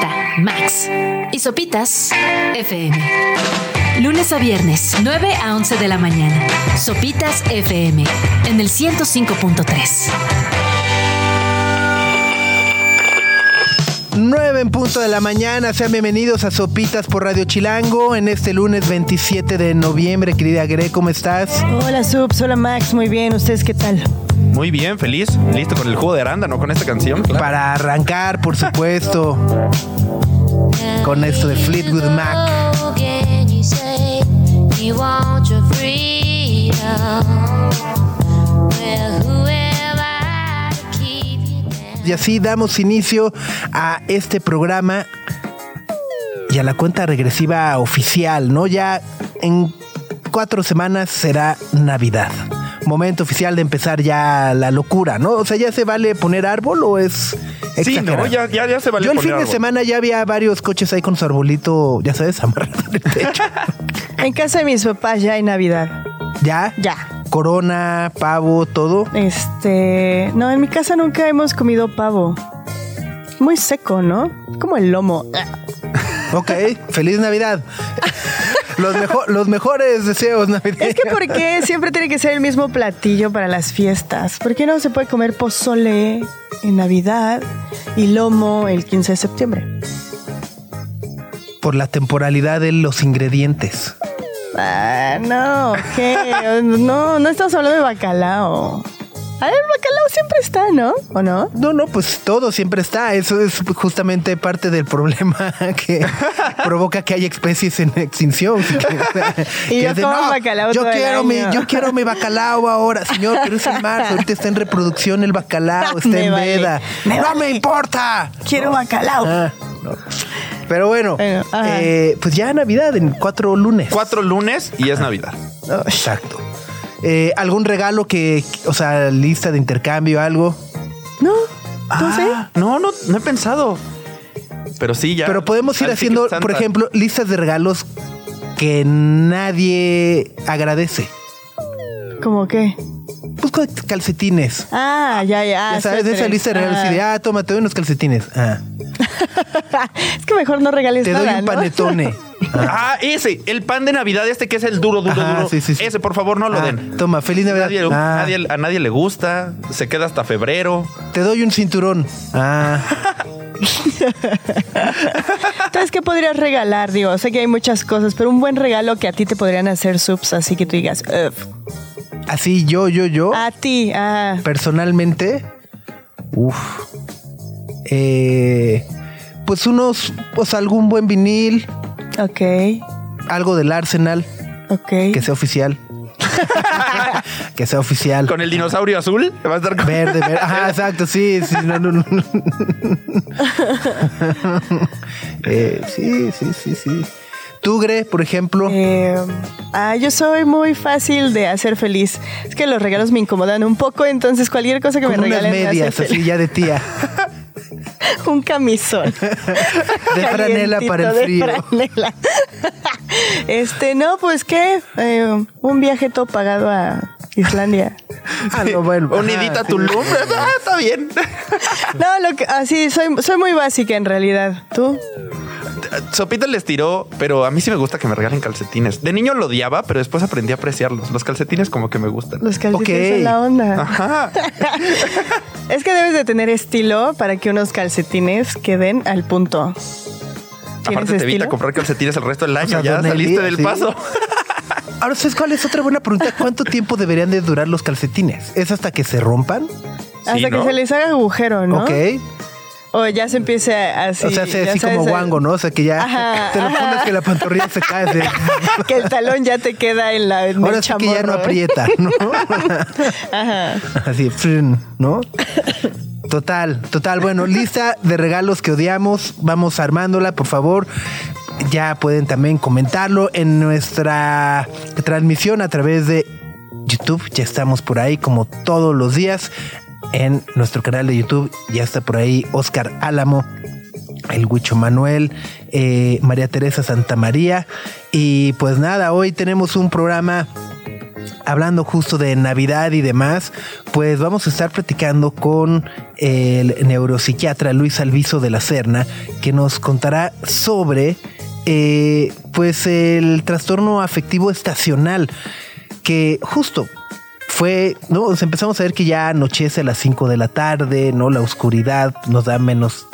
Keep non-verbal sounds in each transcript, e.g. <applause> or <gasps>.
Z, Max. Y Sopitas FM. Lunes a viernes, 9 a 11 de la mañana. Sopitas FM en el 105.3. 9 en punto de la mañana, sean bienvenidos a Sopitas por Radio Chilango en este lunes 27 de noviembre. Querida Gre, ¿cómo estás? Hola Subs, hola Max, muy bien, ¿ustedes qué tal? Muy bien, feliz, listo con el jugo de arándano, con esta canción. Para arrancar, por supuesto, <laughs> con esto de Fleetwood Mac. Y así damos inicio a este programa y a la cuenta regresiva oficial, ¿no? Ya en cuatro semanas será Navidad. Momento oficial de empezar ya la locura, ¿no? O sea, ¿ya se vale poner árbol o es Sí, no, ya, ya, ya se vale Yo el poner fin de semana ya había varios coches ahí con su arbolito, ya sabes, <laughs> amarrado en el techo. En casa de mis papás ya hay Navidad. ¿Ya? Ya. Corona, pavo, todo. Este, no, en mi casa nunca hemos comido pavo. Muy seco, ¿no? Como el lomo. Ok, feliz Navidad. <laughs> Los, mejo- los mejores deseos navideños. Es que ¿por qué siempre tiene que ser el mismo platillo para las fiestas? ¿Por qué no se puede comer pozole en Navidad y lomo el 15 de septiembre? Por la temporalidad de los ingredientes. Ah, no, ¿qué? No, no estamos hablando de bacalao. A ver, el bacalao siempre está, ¿no? ¿O no? No, no, pues todo siempre está. Eso es justamente parte del problema <laughs> que <laughs> provoca que haya especies en extinción. <laughs> Que- Y que yo es de, como "No, bacalao yo todo el quiero mi, año". yo quiero mi bacalao ahora, señor, pero es en marzo, ahorita está en reproducción el bacalao, está Me en vale, veda. me no vale. me importa. Quiero bacalao. Ah, no. Pero bueno, eh, pues ya Navidad en cuatro lunes. Cuatro lunes y es Navidad. Exacto. Eh, ¿Algún regalo que, o sea, lista de intercambio, algo? No, no sé. Ah, no, no, no he pensado. Pero sí, ya. Pero podemos ir haciendo, por ejemplo, listas de regalos que nadie agradece. ¿Cómo qué? Pues con calcetines. Ah, ya, ya. ya sabes, de esa lista de regalos. Ah. así de, ah, toma, te doy unos calcetines. Ah, es que mejor no regales te nada, doy un ¿no? panetone. <laughs> Ah, ese, el pan de Navidad, este que es el duro, duro, Ajá, duro. sí, sí, sí. Ese, por favor, no lo Ah, den. Toma, feliz Navidad. Nadie- Ah, nadie- a nadie le gusta, se queda hasta febrero. Te doy un cinturón. Ah, <laughs> Entonces, ¿qué podrías regalar? Digo, sé que hay muchas cosas, pero un buen regalo que a ti te podrían hacer subs, así que tú digas, "Uf". así yo, yo, yo. a ti, ah, personalmente, uff, eh, pues unos, pues algún buen vinil, ok, algo del Arsenal, ok. que sea oficial. <laughs> que sea oficial. Con el dinosaurio azul, va a estar con- Verde, verde. Ajá, <laughs> exacto, sí, sí, no, no, no. <laughs> Eh, sí, sí, sí, sí. Tugre, por ejemplo. Eh, ah, yo soy muy fácil de hacer feliz. Es que los regalos me incomodan un poco, entonces cualquier cosa que con me unas regalen me hace medias, así feliz. ya de tía. <laughs> un camisón. <laughs> De franela para el de frío. franela. <laughs> este, no, pues qué, Eh, un viaje todo pagado a Islandia. Ah, no, bueno. Un ajá, nidita sí. Tulum. Ah, está bien. No, lo que, así, soy, soy muy básica en realidad. ¿Tú? Sopita les tiró, pero a mí sí me gusta que me regalen calcetines. De niño lo odiaba, pero después aprendí a apreciarlos. Los calcetines como que me gustan. Los calcetines Ok. son la onda. Ajá. Es que debes de tener estilo para que unos calcetines queden al punto. ¿Tienes Aparte te evita comprar calcetines el resto del año. sea, ya saliste del sí. paso. <laughs> Ahora, ¿sabes cuál es otra buena pregunta? ¿Cuánto tiempo deberían de durar los calcetines? ¿Es hasta que se rompan? Hasta que se les haga agujero, ¿no? Ok. O ya se empiece a- así. o sea, ya así sabes, como guango, ¿no? O sea, que ya Ajá, te lo ajá. pones que la pantorrilla se cae. <laughs> que el talón ya te queda en la en el Ahora sí que ya no ¿eh? aprieta, ¿no? <laughs> Ajá. Así, ¿no? Total, total. Bueno, lista de regalos que odiamos. Vamos armándola, por favor. Ya pueden también comentarlo en nuestra transmisión a través de YouTube. Ya estamos por ahí como todos los días en nuestro canal de YouTube. Ya está por ahí Oscar Álamo, el Huicho Manuel, eh, María Teresa Santa María. Y pues nada, hoy tenemos un programa hablando justo de Navidad y demás, pues vamos a estar platicando con el neuropsiquiatra Luis Alviso de la Serna, que nos contará sobre eh, pues el trastorno afectivo estacional, que justo fue, ¿no? empezamos a ver que ya anochece a las 5 de la tarde, ¿no? La oscuridad nos da menos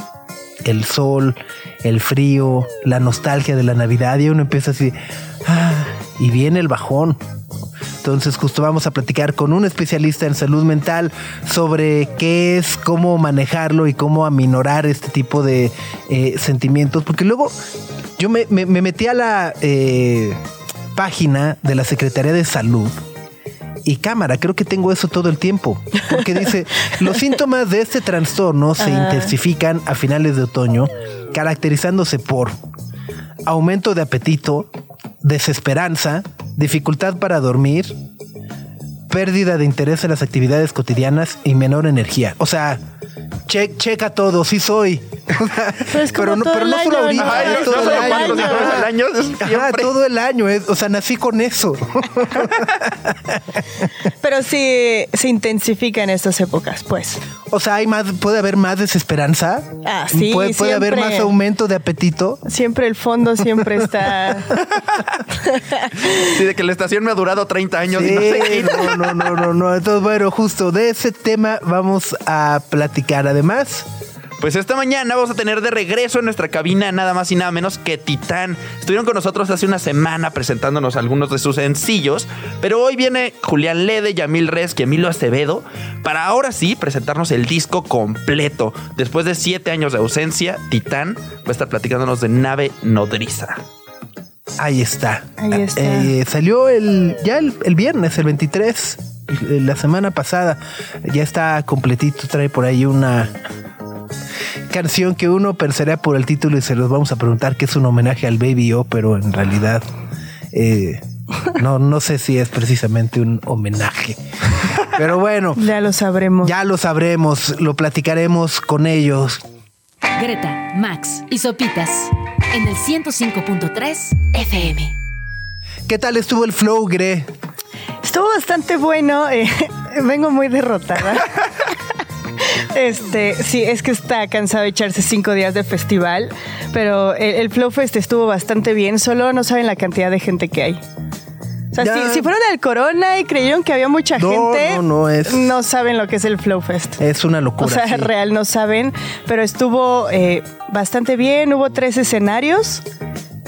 el sol, el frío, la nostalgia de la Navidad y uno empieza así, ah, y viene el bajón. Entonces justo vamos a platicar con un especialista en salud mental sobre qué es, cómo manejarlo y cómo aminorar este tipo de eh, sentimientos. Porque luego yo me, metí a la eh, página de la Secretaría de Salud y cámara. Creo que tengo eso todo el tiempo. Porque dice, <laughs> los síntomas de este trastorno se intensifican a finales de otoño, caracterizándose por aumento de apetito, desesperanza, dificultad para dormir, pérdida de interés en las actividades cotidianas y menor energía. O sea, checa todo, sí soy. pero, no, <laughs> pero no solo ahorita, todo, el año. todo el año. o sea, nací con eso. pero sí se intensifica en estas épocas, pues. O sea, hay más, puede haber más desesperanza. Ah, sí. Puede, puede haber más aumento de apetito. Siempre el fondo siempre está. <laughs> sí, de que la estación me ha durado 30 años y no sé No, no, no, no, no. Entonces, bueno, justo de ese tema vamos a platicar. Además, pues esta mañana vamos a tener de regreso en nuestra cabina nada más y nada menos que Titán. Estuvieron con nosotros hace una semana presentándonos algunos de sus sencillos, pero hoy viene Julián Lede, Yamil Res y Emilio Acevedo para ahora sí presentarnos el disco completo. Después de siete años de ausencia, Titán va a estar platicándonos de Nave Nodriza. Ahí está. Ahí está. Eh, salió el, ya el, el viernes, el 23 la semana pasada. Ya está completito, trae por ahí una canción que uno pensaría por el título y se los vamos a preguntar que es un homenaje al Baby O, pero en realidad eh, no, no sé si es precisamente un homenaje. Pero bueno. <laughs> Ya lo sabremos. Ya lo sabremos, lo platicaremos con ellos. Greta, Max y Sopitas en el 105.3 FM. ¿Qué tal estuvo el flow, Gre? Estuvo bastante bueno. Eh, <laughs> vengo muy derrotada. <laughs> Este, sí, es que está cansado de echarse cinco días de festival, pero el, Flow Fest estuvo bastante bien, solo no saben la cantidad de gente que hay. O sea, si, fueron al Corona y creyeron que había mucha gente, no, no, es, no saben lo que es el Flow Fest. Es una locura. O sea, real no saben, pero estuvo eh, bastante bien, hubo tres escenarios,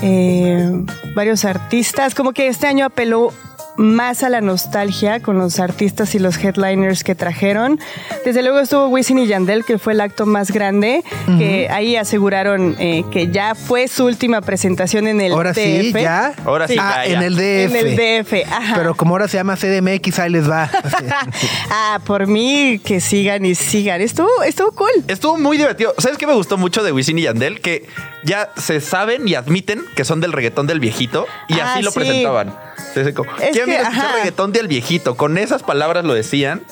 eh, varios artistas, como que este año apeló más a la nostalgia con los artistas y los headliners que trajeron. Desde luego estuvo Wisin y Yandel, que fue el acto más grande, que ahí aseguraron eh, que ya fue su última presentación en el ahora Sí, ¿ya? Ahora sí, ah, en el DF. En el DF, ajá. Pero como ahora se llama CDMX, ahí les va. <laughs> ah, por mí, que sigan y sigan. Estuvo, estuvo cool. Estuvo muy divertido. ¿Sabes qué me gustó mucho de Wisin y Yandel? Que ya se saben y admiten que son del reggaetón del viejito y así ah, lo presentaban. ¿Quién viene a reggaetón del viejito? Con esas palabras lo decían.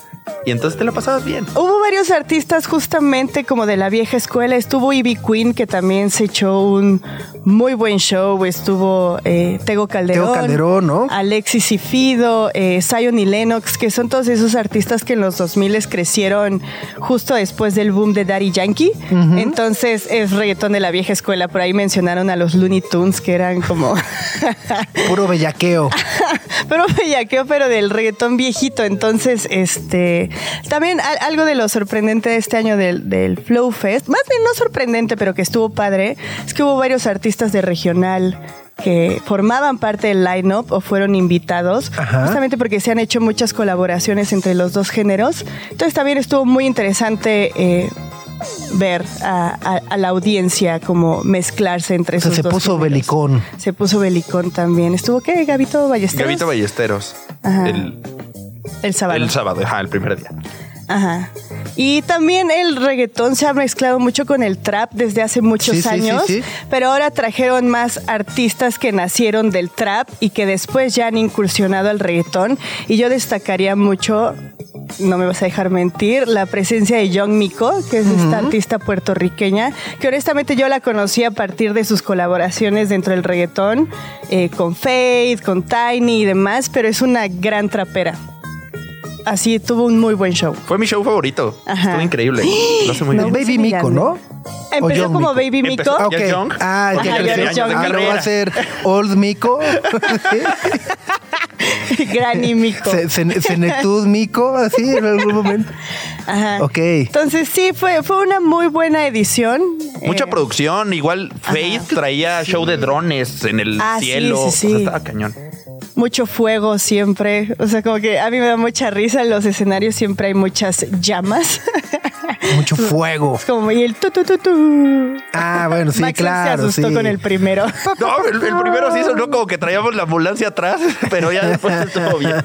Y entonces te lo pasabas bien. Hubo varios artistas justamente como de la vieja escuela. Estuvo Ivy Queen, que también se echó un muy buen show. Estuvo eh, Tego Calderón. Tego Calderón, ¿no? Alexis y Fido, eh, Zion y Lennox, que son todos esos artistas que en los 2000 crecieron justo después del boom de Daddy Yankee. Entonces es reggaetón de la vieja escuela. Por ahí mencionaron a los Looney Tunes, que eran como... Puro bellaqueo. <laughs> Puro bellaqueo, pero del reggaetón viejito. Entonces, este también algo de lo sorprendente de este año del, Flow Fest, más bien no sorprendente, pero que estuvo padre, es que hubo varios artistas de regional que formaban parte del line-up o fueron invitados, justamente porque se han hecho muchas colaboraciones entre los dos géneros. Entonces también estuvo muy interesante eh, ver a, la audiencia como mezclarse entre esos se puso belicón. Se puso belicón también. ¿Estuvo qué? Gabito Ballesteros. Gabito Ballesteros. El el sábado. El sábado, ajá, el primer día. Ajá. Y también el reggaetón se ha mezclado mucho con el trap desde hace muchos Sí, sí, sí, años, sí. pero ahora trajeron más artistas que nacieron del trap y que después ya han incursionado al reggaetón. Y yo destacaría mucho, no me vas a dejar mentir, la presencia de Young Miko, que es esta artista puertorriqueña, que honestamente yo la conocí a partir de sus colaboraciones dentro del reggaetón, eh, con Faith, con Tiny y demás, pero es una gran trapera. Así tuvo un muy buen show. Fue mi show favorito. Ajá. Estuvo increíble. <gasps> Lo hace muy No, bien. Baby Mico, ¿no? Empezó como. Baby Miko. Empezó- Ah, Ya ok. es Young. Ah, ya creció. Ah, va a ser Old Mico. <laughs> Granny se- Senectud Mico, así en algún momento. <laughs> Ajá. Ok. Entonces sí, fue, fue una muy buena edición. Mucha Eh, producción. Igual Faith traía show de drones en el Ah, sí, cielo. sí, O sea, sí. estaba cañón. mucho fuego siempre. O sea, como que a mí me da mucha risa. En los escenarios siempre hay muchas llamas. <laughs> Mucho fuego. Es como y el tu tu tu tu. Ah, bueno, sí, Max claro. se asustó sí. con el primero. <laughs> No, el, el primero sí sonó como que traíamos la ambulancia atrás, <laughs> pero ya después estuvo bien.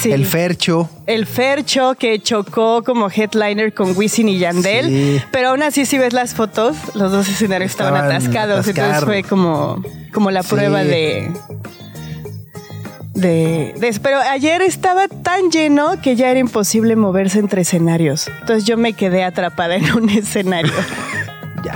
Sí. El Fercho. El Fercho que chocó como headliner con Wisin y Yandel. Sí. Pero aún así, si ves las fotos, los dos escenarios estaban, Estaban atascados. Entonces atascados. fue como, como la Sí. prueba de, de, Pero ayer estaba tan lleno que ya era imposible moverse entre escenarios. Entonces yo me quedé atrapada en un <laughs> escenario. <laughs> Ya.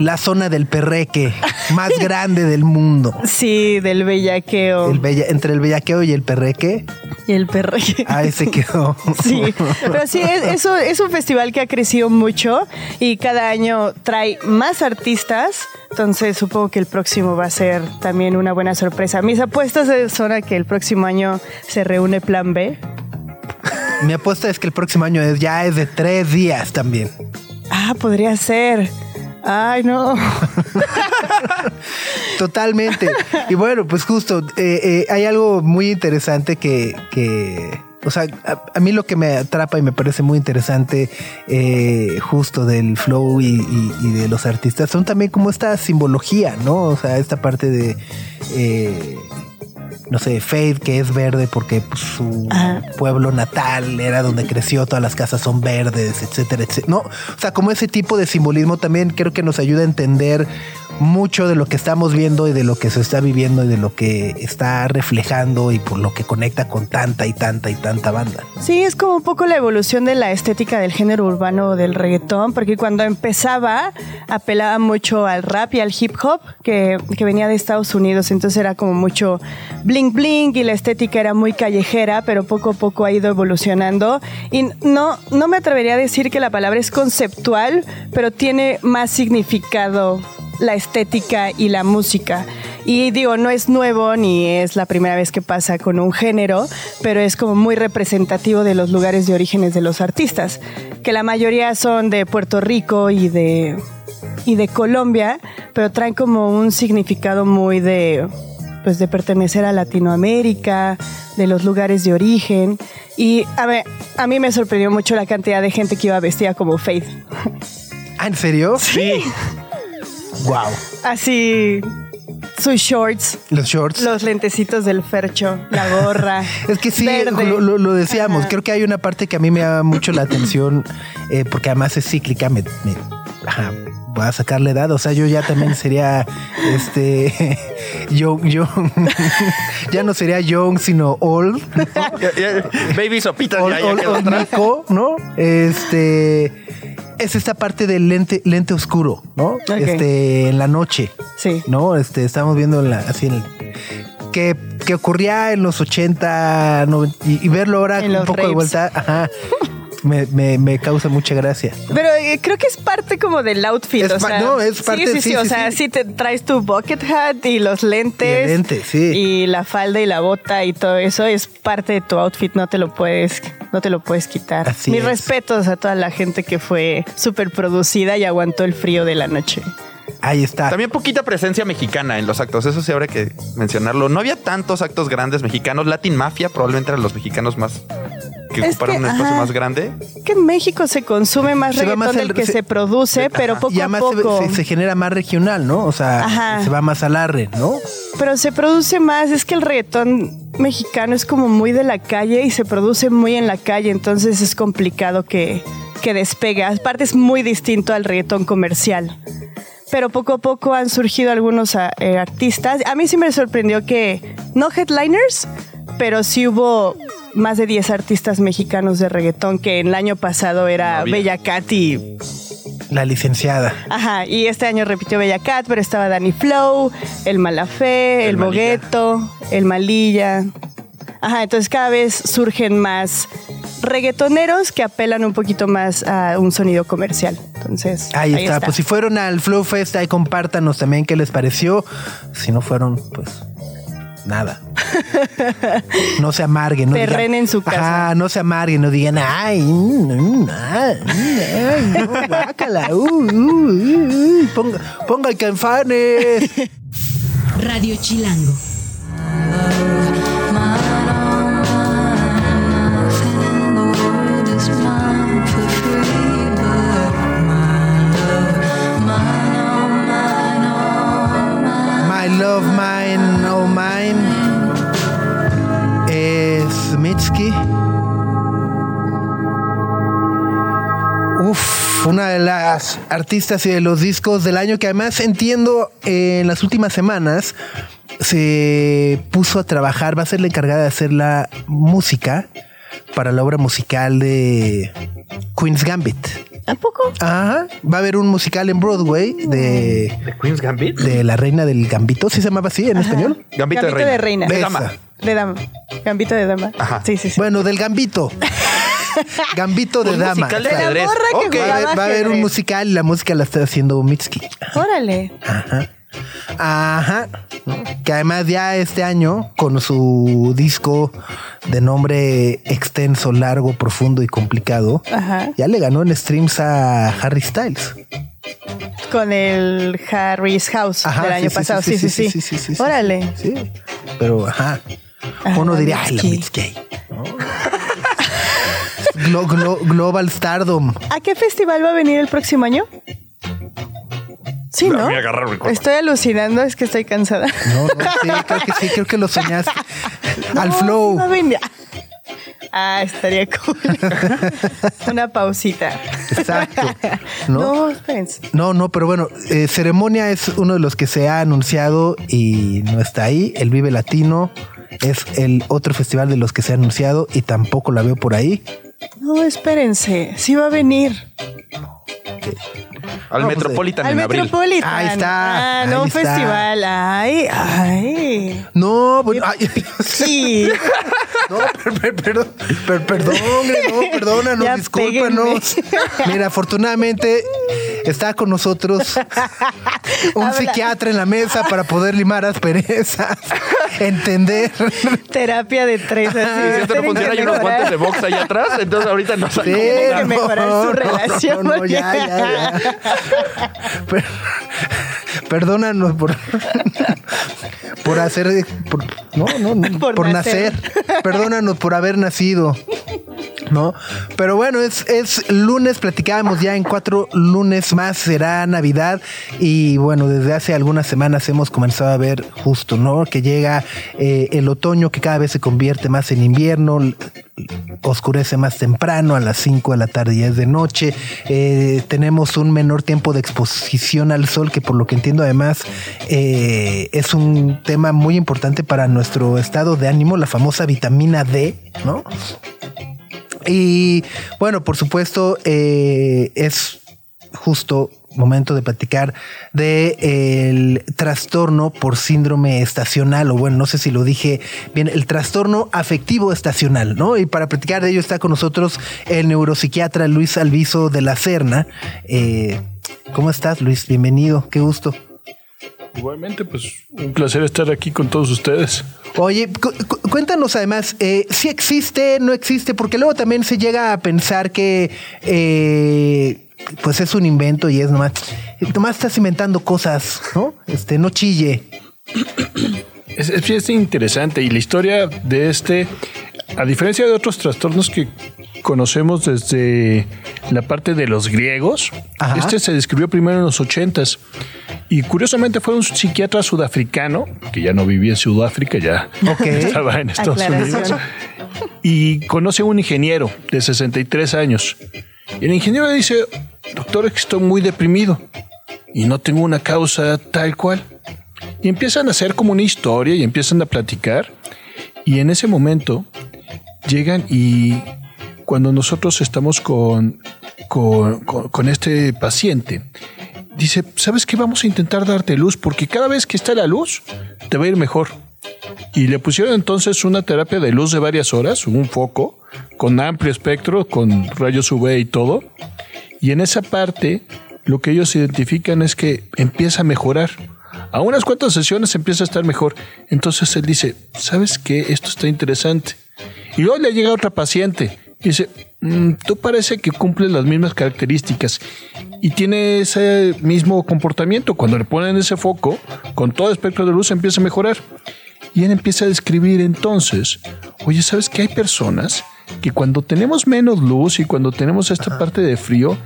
La zona del perreque más <laughs> grande del mundo. Sí, del bellaqueo El bella, entre el bellaqueo y el perreque, y el perreque. ahí se quedó. <laughs> Sí, pero sí, es, eso es un festival que ha crecido mucho y cada año trae más artistas, entonces supongo que el próximo va a ser también una buena sorpresa. Mis apuestas son a que el próximo año se reúne Plan B. Mi apuesta es que el próximo año es, ya es de tres días también. Ah, podría ser. Ay, no. <laughs> Totalmente. Y bueno, pues justo, eh, eh, hay algo muy interesante que, o sea, a, mí lo que me atrapa y me parece muy interesante eh, justo del flow y, de los artistas son también como esta simbología, ¿no? O sea, esta parte de... no sé, Faith, que es verde porque pues, su Ajá. pueblo natal era donde creció, todas las casas son verdes, etcétera, etcétera. No, o sea, como ese tipo de simbolismo también creo que nos ayuda a entender mucho de lo que estamos viendo y de lo que se está viviendo y de lo que está reflejando y por lo que conecta con tanta y tanta y tanta banda. Sí, es como un poco la evolución de la estética del género urbano del reggaetón, porque cuando empezaba apelaba mucho al rap y al hip hop que, que venía de Estados Unidos, entonces era como mucho bling bling y la estética era muy callejera, pero poco a poco ha ido evolucionando y no, no me atrevería a decir que la palabra es conceptual, pero tiene más significado la estética y la música. Y digo, no es nuevo ni es la primera vez que pasa con un género, pero es como muy representativo de los lugares de orígenes de los artistas, que la mayoría son de Puerto Rico y de, y de Colombia, pero traen como un significado muy de pues de pertenecer a Latinoamérica, de los lugares de origen. Y a, ver, a mí me sorprendió mucho la cantidad de gente que iba vestida como Faith. Ah, ¿en serio? Sí. Wow. Así, sus shorts, Los shorts. los lentecitos del fercho, la gorra. <laughs> Es que sí, lo, lo- lo decíamos. Ajá. Creo que hay una parte que a mí me llama mucho la atención, eh, porque además es cíclica. Me, me- ajá, voy a sacarle edad. O sea, yo ya también sería este. <laughs> Yo, yo <laughs> ya no sería young, sino old. Baby Sopitas Old, ya, ya old- old. Nico, ¿no? Este. Es esta parte del lente, lente oscuro, ¿no? Este, en la noche. Sí. ¿no? Este, estamos viendo en la, así en el, que, que ocurría en los 80 90, y, y verlo ahora En con un poco de vuelta, ajá, <laughs> me, me, me causa mucha gracia. Pero eh, creo que es parte como del outfit. Es o sea, no, es parte- Sí, sí, sí. sí, o sí, sea, sí. sí te traes tu bucket hat y los lentes. Y el lente, sí. Y la falda y la bota y todo eso es parte de tu outfit. No te lo puedes, no te lo puedes quitar. Así Mis es. respetos a toda la gente que fue súper producida y aguantó el frío de la noche. Ahí está. También poquita presencia mexicana en los actos, eso sí habrá que mencionarlo. No había tantos actos grandes mexicanos. Latin Mafia probablemente eran los mexicanos más que Es ocuparan que, un espacio ajá. más grande. Que en México se consume más Se reggaetón más del que se- se, produce, pero Ajá. poco y a además se- poco. se, se genera más regional, ¿no? O sea, Ajá. se va más al arre, ¿no? Pero se produce más, es que el reggaetón mexicano es como muy de la calle y se produce muy en la calle, entonces es complicado que, que despegue. Aparte es muy distinto al reggaetón comercial. Pero poco a poco han surgido algunos ah, eh, artistas. A mí sí me sorprendió que, no headliners, pero sí hubo más de 10 artistas mexicanos de reggaetón que el año pasado era. Bella Cat y La licenciada. Ajá, y este año repitió Bella Cat, pero estaba Danny Flow, el Malafé, El el. Bogueto, el Malilla. Ajá, entonces cada vez surgen más reggaetoneros que apelan un poquito más a un sonido comercial. Entonces, Ahí, está. Pues si fueron al Flow Fest, ahí compártanos también qué les pareció. Si no fueron, pues nada. <laughs> No se amarguen. No Perren digan- en su casa. Ajá, no se amarguen, no digan, ay, mm, ay, ay, no, guácala, uh, uh, uh, uh, ponga, ponga el canfanes. <laughs> Radio Chilango. Love, mine, oh mine. Es Mitski. Uf, una de las artistas y de los discos del año que además entiendo eh, en las últimas semanas se puso a trabajar, va a ser la encargada de hacer la música para la obra musical de Queen's Gambit. ¿A poco? Ajá, va a haber un musical en Broadway de, ¿De Queen's Gambit? de la reina del Gambito, ¿sí se llamaba así en español? Gambito, Gambito de reina. De Esa. dama. De dama. Gambito de dama. Ajá. Sí, sí, sí. Bueno, del Gambito. <laughs> Gambito de Un dama. musical de ajedrez. morra que Ok. Va a haber, va a haber un musical y la música la está haciendo Mitski. Órale. Ajá. Ajá. Que además ya este año, con su disco de nombre extenso, largo, profundo y complicado, Ajá. ya le ganó en streams a Harry Styles. Con el Harry's House Ajá, del sí, año sí, pasado. sí, Sí sí, sí. Órale. Sí. Pero, ajá. Ajá, Uno diría, ay, la glo- Global Stardom. ¿A qué festival va a venir el próximo año? Sí, ¿no? mí agarraron el cuerpo. Estoy alucinando, es que estoy cansada. No, no, sí, creo que sí, creo que lo soñaste. <laughs> Al No, flow. venir. Ah, estaría cool. <laughs> Una pausita. Exacto. <laughs> ¿No? No, espérense. No, no, pero bueno, eh, Ceremonia es uno de los que se ha anunciado y no está ahí. El Vive Latino es el otro festival de los que se ha anunciado y tampoco la veo por ahí. No, espérense. Sí va a venir. Al Vamos Metropolitan Al en abril. Metropolitan. Ahí está, Ah, no, ahí un está. festival. Ay, ay. No, bueno, ay, <laughs> Sí. no, per- per- perdón, per- perdón, no, perdónanos, Ya discúlpanos. Mira, afortunadamente está con nosotros un Habla. psiquiatra en la mesa para poder limar asperezas, entender. Terapia de tres. Así. Si esto no Tienen funciona, que hay unos mejorar. guantes de box ahí atrás, entonces ahorita no Sí, <laughs> Tienen que mejorar su relación, No, no, ya, ya, ya. Per- perdónanos por, por hacer. por- no, no, no, por, Por nacer. nacer. Perdónanos por haber nacido. ¿No? Pero bueno, es, es lunes, platicábamos ya en cuatro lunes más, será Navidad y bueno, desde hace algunas semanas hemos comenzado a ver justo, ¿no? Que llega eh, el otoño que cada vez se convierte más en invierno, oscurece más temprano, a las 5 de la tarde ya es de noche, eh, tenemos un menor tiempo de exposición al sol que por lo que entiendo además eh, es un tema muy importante para nuestro estado de ánimo, la famosa vitamina D, ¿no? Y bueno, por supuesto, eh, es justo momento de platicar de el trastorno por síndrome estacional, o bueno, no sé si lo dije bien, el trastorno afectivo estacional, ¿no? Y para platicar de ello está con nosotros el neuropsiquiatra Luis Alviso de la Serna. Eh, ¿Cómo estás, Luis? Bienvenido, qué gusto. Igualmente, pues un placer estar aquí con todos ustedes. Oye, cu- cu- cuéntanos además, eh, si existe, no existe, porque luego también se llega a pensar que eh, pues es un invento y es nomás, nomás estás inventando cosas, ¿no? Este, no chille. Es, es, es interesante y la historia de este a diferencia de otros trastornos que conocemos desde la parte de los griegos, Ajá. este se describió primero en los ochentas. Y curiosamente fue un psiquiatra sudafricano, que ya no vivía en Sudáfrica, ya Ok. <laughs> estaba en Estados Aclaración. Unidos. Y conoce a un ingeniero de 63 años. Y el ingeniero le dice, doctor, es que estoy muy deprimido y no tengo una causa tal cual. Y empiezan a hacer como una historia y empiezan a platicar. Y en ese momento llegan y cuando nosotros estamos con, con, con- con este paciente, dice, ¿sabes qué? Vamos a intentar darte luz porque cada vez que está la luz, te va a ir mejor. Y le pusieron entonces una terapia de luz de varias horas, un foco, con amplio espectro, con rayos UV y todo. Y en esa parte, lo que ellos identifican es que empieza a mejorar. A unas cuantas sesiones empieza a estar mejor. Entonces él dice, ¿sabes qué? Esto está interesante. Y luego le llega otra paciente dice, "Mm, tú parece que cumples las mismas características y tiene ese mismo comportamiento. Cuando le ponen ese foco, con todo espectro de luz empieza a mejorar. Y él empieza a describir entonces, oye, ¿sabes que hay personas que cuando tenemos menos luz y cuando tenemos esta parte de frío,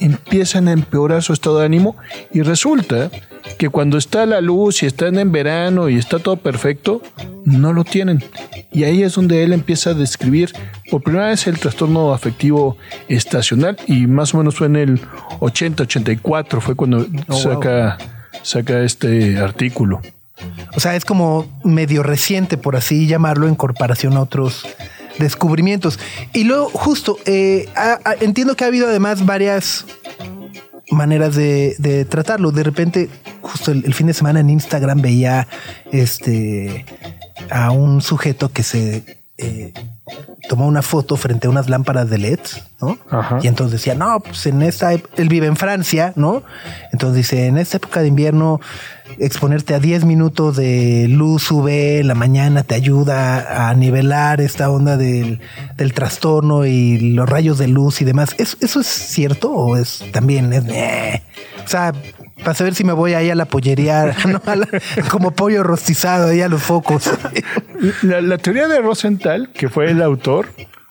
empiezan a empeorar su estado de ánimo y resulta que cuando está la luz y están en verano y está todo perfecto, no lo tienen. Y ahí es donde él empieza a describir por primera vez el trastorno afectivo estacional y más o menos fue en el 80-84 fue cuando saca, saca este artículo. O sea, es como medio reciente, por así llamarlo, en comparación a otros descubrimientos. Y luego, justo, eh, entiendo que ha habido además varias maneras de, tratarlo. De repente, justo el fin de semana en Instagram veía este a un sujeto que se eh, tomó una foto frente a unas lámparas de LED, ¿no? Ajá. Y entonces decía, no, pues en esta, él vive en Francia, ¿no? Entonces dice, en esta época de invierno, exponerte a 10 minutos de luz UV en la mañana te ayuda a nivelar esta onda del, del trastorno y los rayos de luz y demás. ¿Eso, eso es cierto o es también? Es, eh? O sea, para saber si me voy ahí a la pollería, <laughs> ¿no? Como pollo rostizado ahí a los focos. <laughs> La, la teoría de Rosenthal, que fue el autor,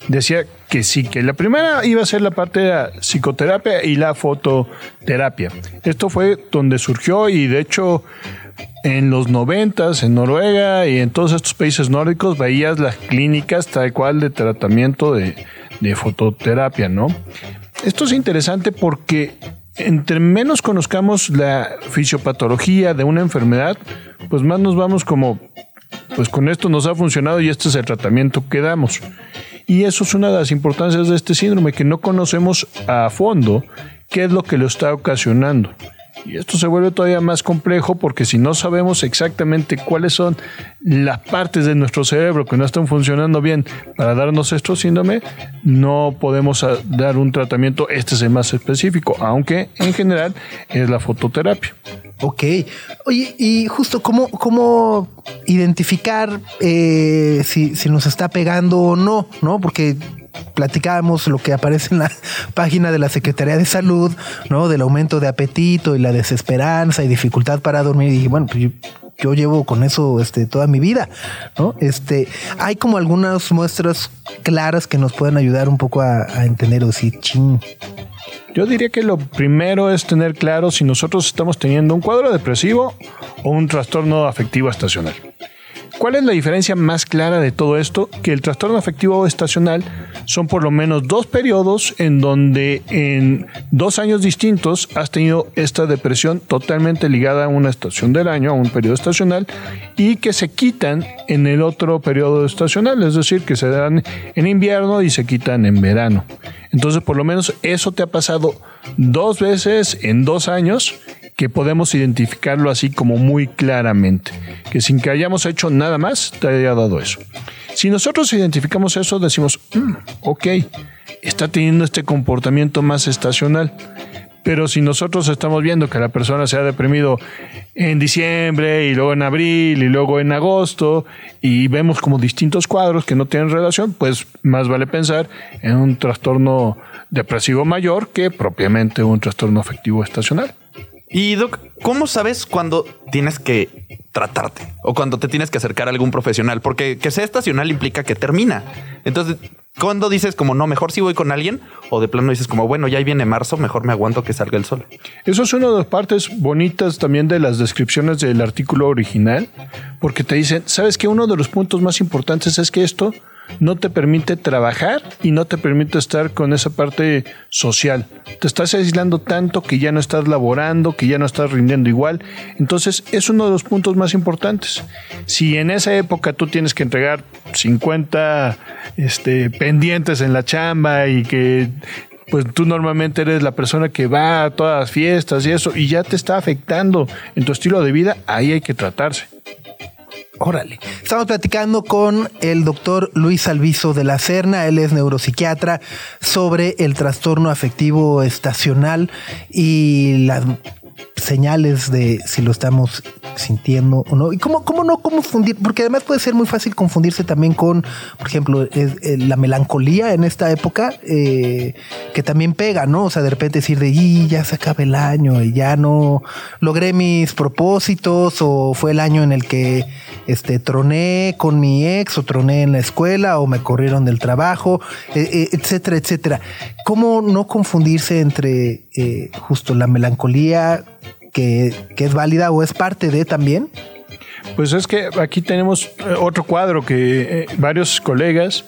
decía que sí, que la primera iba a ser la parte de la psicoterapia y la fototerapia. Esto fue donde surgió y de hecho en los noventas en Noruega y en todos estos países nórdicos veías las clínicas tal cual de tratamiento de, de fototerapia, ¿no? Esto es interesante porque entre menos conozcamos la fisiopatología de una enfermedad, pues más nos vamos como pues con esto nos ha funcionado y este es el tratamiento que damos. Y eso es una de las importancias de este síndrome, que no conocemos a fondo qué es lo que lo está ocasionando. Y esto se vuelve todavía más complejo porque si no sabemos exactamente cuáles son las partes de nuestro cerebro que no están funcionando bien para darnos este síndrome, no podemos ah, dar un tratamiento, este es el más específico, aunque en general es la fototerapia. Ok. Oye, y justo cómo, cómo identificar eh, si, si nos está pegando o no, ¿no? Porque platicábamos lo que aparece en la <laughs> página de la Secretaría de Salud, ¿no? Del aumento de apetito y la desesperanza y dificultad para dormir. Y dije, bueno, pues yo, llevo con eso este, toda mi vida, ¿no? Este, hay como algunas muestras claras que nos pueden ayudar un poco a, a entender o decir, ching, Yo diría que lo primero es tener claro si nosotros estamos teniendo un cuadro depresivo o un trastorno afectivo estacional. ¿Cuál es la diferencia más clara de todo esto? Que el trastorno afectivo estacional son por lo menos dos periodos en donde en dos años distintos has tenido esta depresión totalmente ligada a una estación del año, a un periodo estacional, y que se quitan en el otro periodo estacional, es decir, que se dan en invierno y se quitan en verano. Entonces, por lo menos eso te ha pasado dos veces en dos años que podemos identificarlo así como muy claramente, que sin que hayamos hecho nada más te haya dado eso. Si nosotros identificamos eso, decimos, "Mm, ok, está teniendo este comportamiento más estacional. Pero si nosotros estamos viendo que la persona se ha deprimido en diciembre y luego en abril y luego en agosto y vemos como distintos cuadros que no tienen relación, pues más vale pensar en un trastorno depresivo mayor que propiamente un trastorno afectivo estacional. Y Doc, ¿cómo sabes cuándo tienes que tratarte o cuando te tienes que acercar a algún profesional? Porque que sea estacional implica que termina. Entonces, ¿cuándo dices como no, mejor si voy con alguien? O de plano dices como, bueno, ya ahí viene marzo, mejor me aguanto que salga el sol. Eso es una de las partes bonitas también de las descripciones del artículo original, porque te dicen, ¿sabes que Uno de los puntos más importantes es que esto no te permite trabajar y no te permite estar con esa parte social. Te estás aislando tanto que ya no estás laborando, que ya no estás rindiendo igual. Entonces es uno de los puntos más importantes. Si en esa época tú tienes que entregar 50 este, pendientes en la chamba y que pues tú normalmente eres la persona que va a todas las fiestas y eso, y ya te está afectando en tu estilo de vida, ahí hay que tratarse. Órale. Estamos platicando con el doctor Luis Alviso de la Serna, él es neuropsiquiatra, sobre el trastorno afectivo estacional y las señales de si lo estamos sintiendo o no. Y cómo, cómo no confundir, porque además puede ser muy fácil confundirse también con, por ejemplo, la melancolía en esta época, eh, que también pega, ¿no? O sea, de repente decir de, y ya se acaba el año y ya no logré mis propósitos o fue el año en el que este, troné con mi ex o troné en la escuela o me corrieron del trabajo, eh, eh, etcétera, etcétera. ¿Cómo no confundirse entre justo la melancolía que, es válida o es parte de también? Pues es que aquí tenemos eh, otro cuadro que eh, varios colegas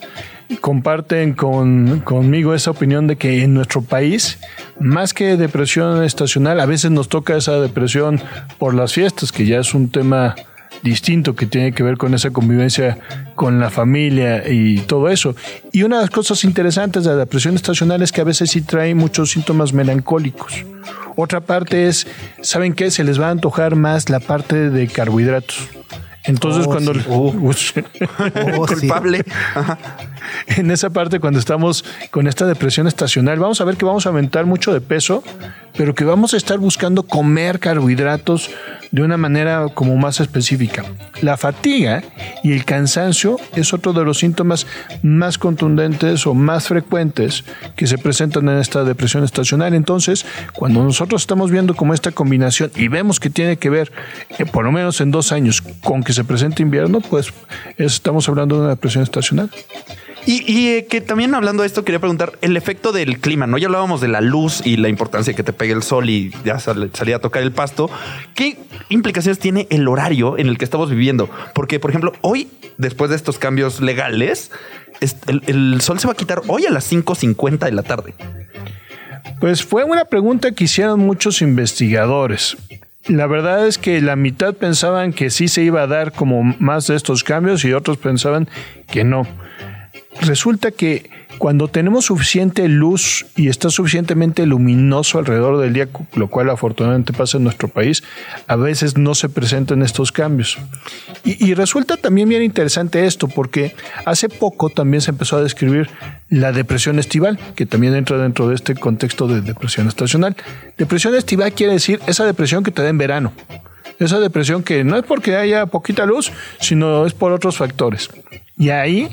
comparten con, conmigo esa opinión de que en nuestro país, más que depresión estacional, a veces nos toca esa depresión por las fiestas, que ya es un tema distinto que tiene que ver con esa convivencia con la familia y todo eso. Y una de las cosas interesantes de la depresión estacional es que a veces sí trae muchos síntomas melancólicos. Otra parte es, ¿saben qué? Se les va a antojar más la parte de carbohidratos. Entonces, Oh, cuando. sí. <laughs> Oh, sí. Culpable. en esa parte, cuando estamos con esta depresión estacional, vamos a ver que vamos a aumentar mucho de peso, pero que vamos a estar buscando comer carbohidratos de una manera como más específica. La fatiga y el cansancio es otro de los síntomas más contundentes o más frecuentes que se presentan en esta depresión estacional. Entonces, cuando nosotros estamos viendo como esta combinación y vemos que tiene que ver, eh, por lo menos en dos años, con que se presente invierno, pues es- estamos hablando de una depresión estacional. Y, eh, que también hablando de esto, quería preguntar el efecto del clima, ¿no? Ya hablábamos de la luz y la importancia de que te pegue el sol y ya sal- salía a tocar el pasto. ¿Qué implicaciones tiene el horario en el que estamos viviendo? Porque, por ejemplo, hoy, después de estos cambios legales, es- el, el sol se va a quitar hoy a las 5.50 de la tarde. Pues fue una pregunta que hicieron muchos investigadores. La verdad es que la mitad pensaban que sí se iba a dar como más de estos cambios y otros pensaban que no. Resulta que cuando tenemos suficiente luz y está suficientemente luminoso alrededor del día, lo cual afortunadamente pasa en nuestro país, a veces no se presentan estos cambios. Y, resulta también bien interesante esto, porque hace poco también se empezó a describir la depresión estival, que también entra dentro de este contexto de depresión estacional. Depresión estival quiere decir esa depresión que te da en verano. Esa depresión que no es porque haya poquita luz, sino es por otros factores. Y ahí,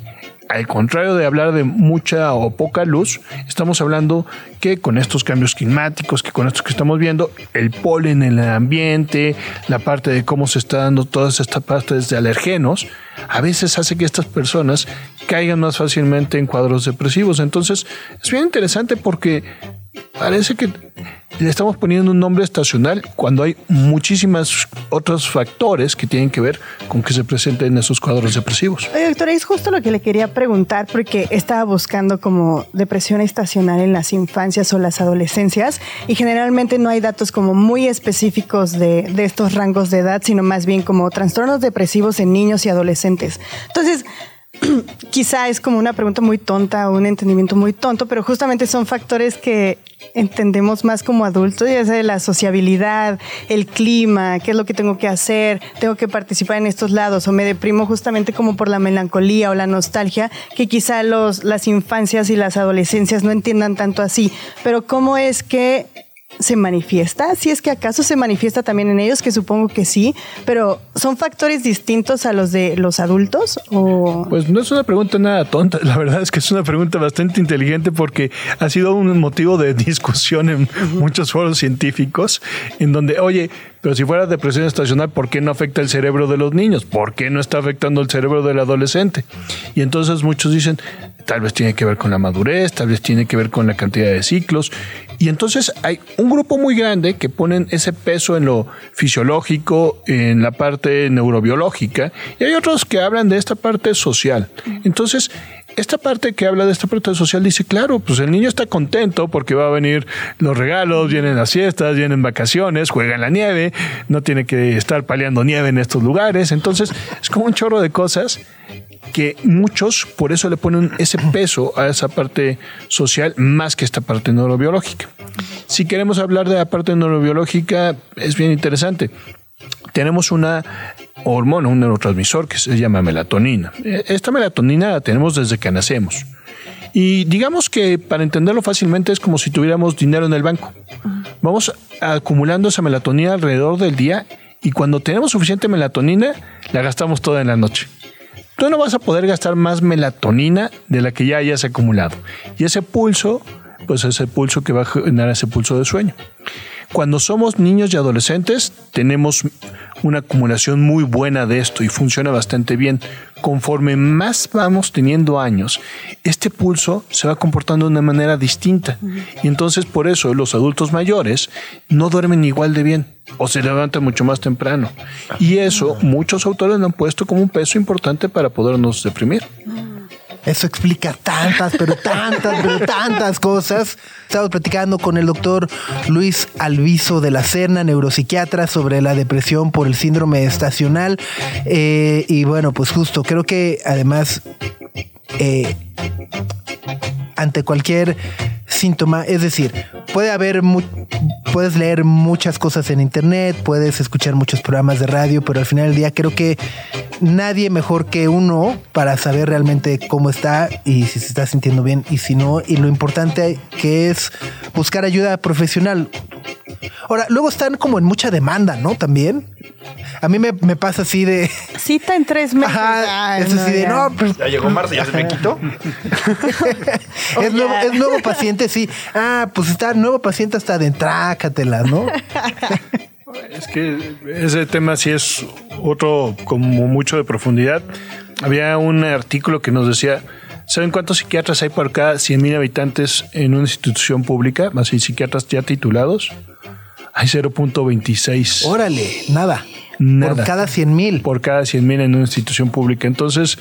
al contrario de hablar de mucha o poca luz, estamos hablando que con estos cambios climáticos, que con estos que estamos viendo, el polen en el ambiente, la parte de cómo se está dando todas estas partes de alergenos, a veces hace que estas personas caigan más fácilmente en cuadros depresivos. Entonces, es bien interesante porque parece que le estamos poniendo un nombre estacional cuando hay muchísimos otros factores que tienen que ver con que se presenten esos cuadros depresivos. Doctora, es justo lo que le quería preguntar porque estaba buscando como depresión estacional en las infancias o las adolescencias y generalmente no hay datos como muy específicos de estos rangos de edad, sino más bien como trastornos depresivos en niños y adolescentes. Entonces, <clears throat> quizá es como una pregunta muy tonta o un entendimiento muy tonto, pero justamente son factores que entendemos más como adultos, ya sea la sociabilidad, el clima, qué es lo que tengo que hacer, tengo que participar en estos lados o me deprimo justamente como por la melancolía o la nostalgia, que quizá los, las infancias y las adolescencias no entiendan tanto así. Pero cómo es que se manifiesta? Si es que acaso se manifiesta también en ellos, que supongo que sí, pero ¿son factores distintos a los de los adultos? O... Pues no es una pregunta nada tonta, la verdad es que es una pregunta bastante inteligente porque ha sido un motivo de discusión en muchos foros científicos, en donde, oye, pero si fuera depresión estacional, ¿por qué no afecta el cerebro de los niños? ¿Por qué no está afectando el cerebro del adolescente? Y entonces muchos dicen, tal vez tiene que ver con la madurez, tal vez tiene que ver con la cantidad de ciclos. Y entonces hay un grupo muy grande que ponen ese peso en lo fisiológico, en la parte neurobiológica, y hay otros que hablan de esta parte social. Entonces, esta parte que habla de esta parte social dice, claro, pues el niño está contento porque va a venir los regalos, vienen las fiestas, vienen vacaciones, juega en la nieve, no tiene que estar paliando nieve en estos lugares. Entonces, es como un chorro de cosas que muchos por eso le ponen ese peso a esa parte social más que esta parte neurobiológica. Si queremos hablar de la parte neurobiológica, es bien interesante. Tenemos una hormona, un neurotransmisor que se llama melatonina. Esta melatonina la tenemos desde que nacemos. Y digamos que para entenderlo fácilmente es como si tuviéramos dinero en el banco. Vamos acumulando esa melatonina alrededor del día y cuando tenemos suficiente melatonina la gastamos toda en la noche tú no vas a poder gastar más melatonina de la que ya hayas acumulado. Y ese pulso, pues es el pulso que va a generar ese pulso de sueño. Cuando somos niños y adolescentes tenemos una acumulación muy buena de esto y funciona bastante bien. Conforme más vamos teniendo años, este pulso se va comportando de una manera distinta. Y entonces por eso los adultos mayores no duermen igual de bien o se levantan mucho más temprano. Y eso muchos autores lo han puesto como un peso importante para podernos deprimir. Eso explica tantas, pero tantas, pero tantas cosas. Estamos platicando con el doctor Luis Alviso de la Serna, neuropsiquiatra, sobre la depresión por el síndrome estacional. Eh, y bueno, pues justo, creo que además, eh, ante cualquier síntoma, es decir, puede haber, puedes leer muchas cosas en internet, puedes escuchar muchos programas de radio, pero al final del día creo que nadie mejor que uno para saber realmente cómo está y si se está sintiendo bien y si no, y lo importante que es buscar ayuda profesional. Ahora, luego están como en mucha demanda, ¿no? También. A mí me, pasa así de. Cita en tres meses. Ajá. es así de, no, pues, Ya llegó marzo, ya se me quitó. <laughs> es, nuevo, es, nuevo, paciente, sí. Ah, pues está nuevo paciente hasta de entrácatela, ¿no? Es que ese tema sí es otro como mucho de profundidad. Había un artículo que nos decía, ¿saben cuántos psiquiatras hay por cada 100.000 habitantes en una institución pública? Más y psiquiatras ya titulados. Hay 0.26. Órale, nada. Nada. Por cada 100.000. Por cada 100.000 en una institución pública. Entonces,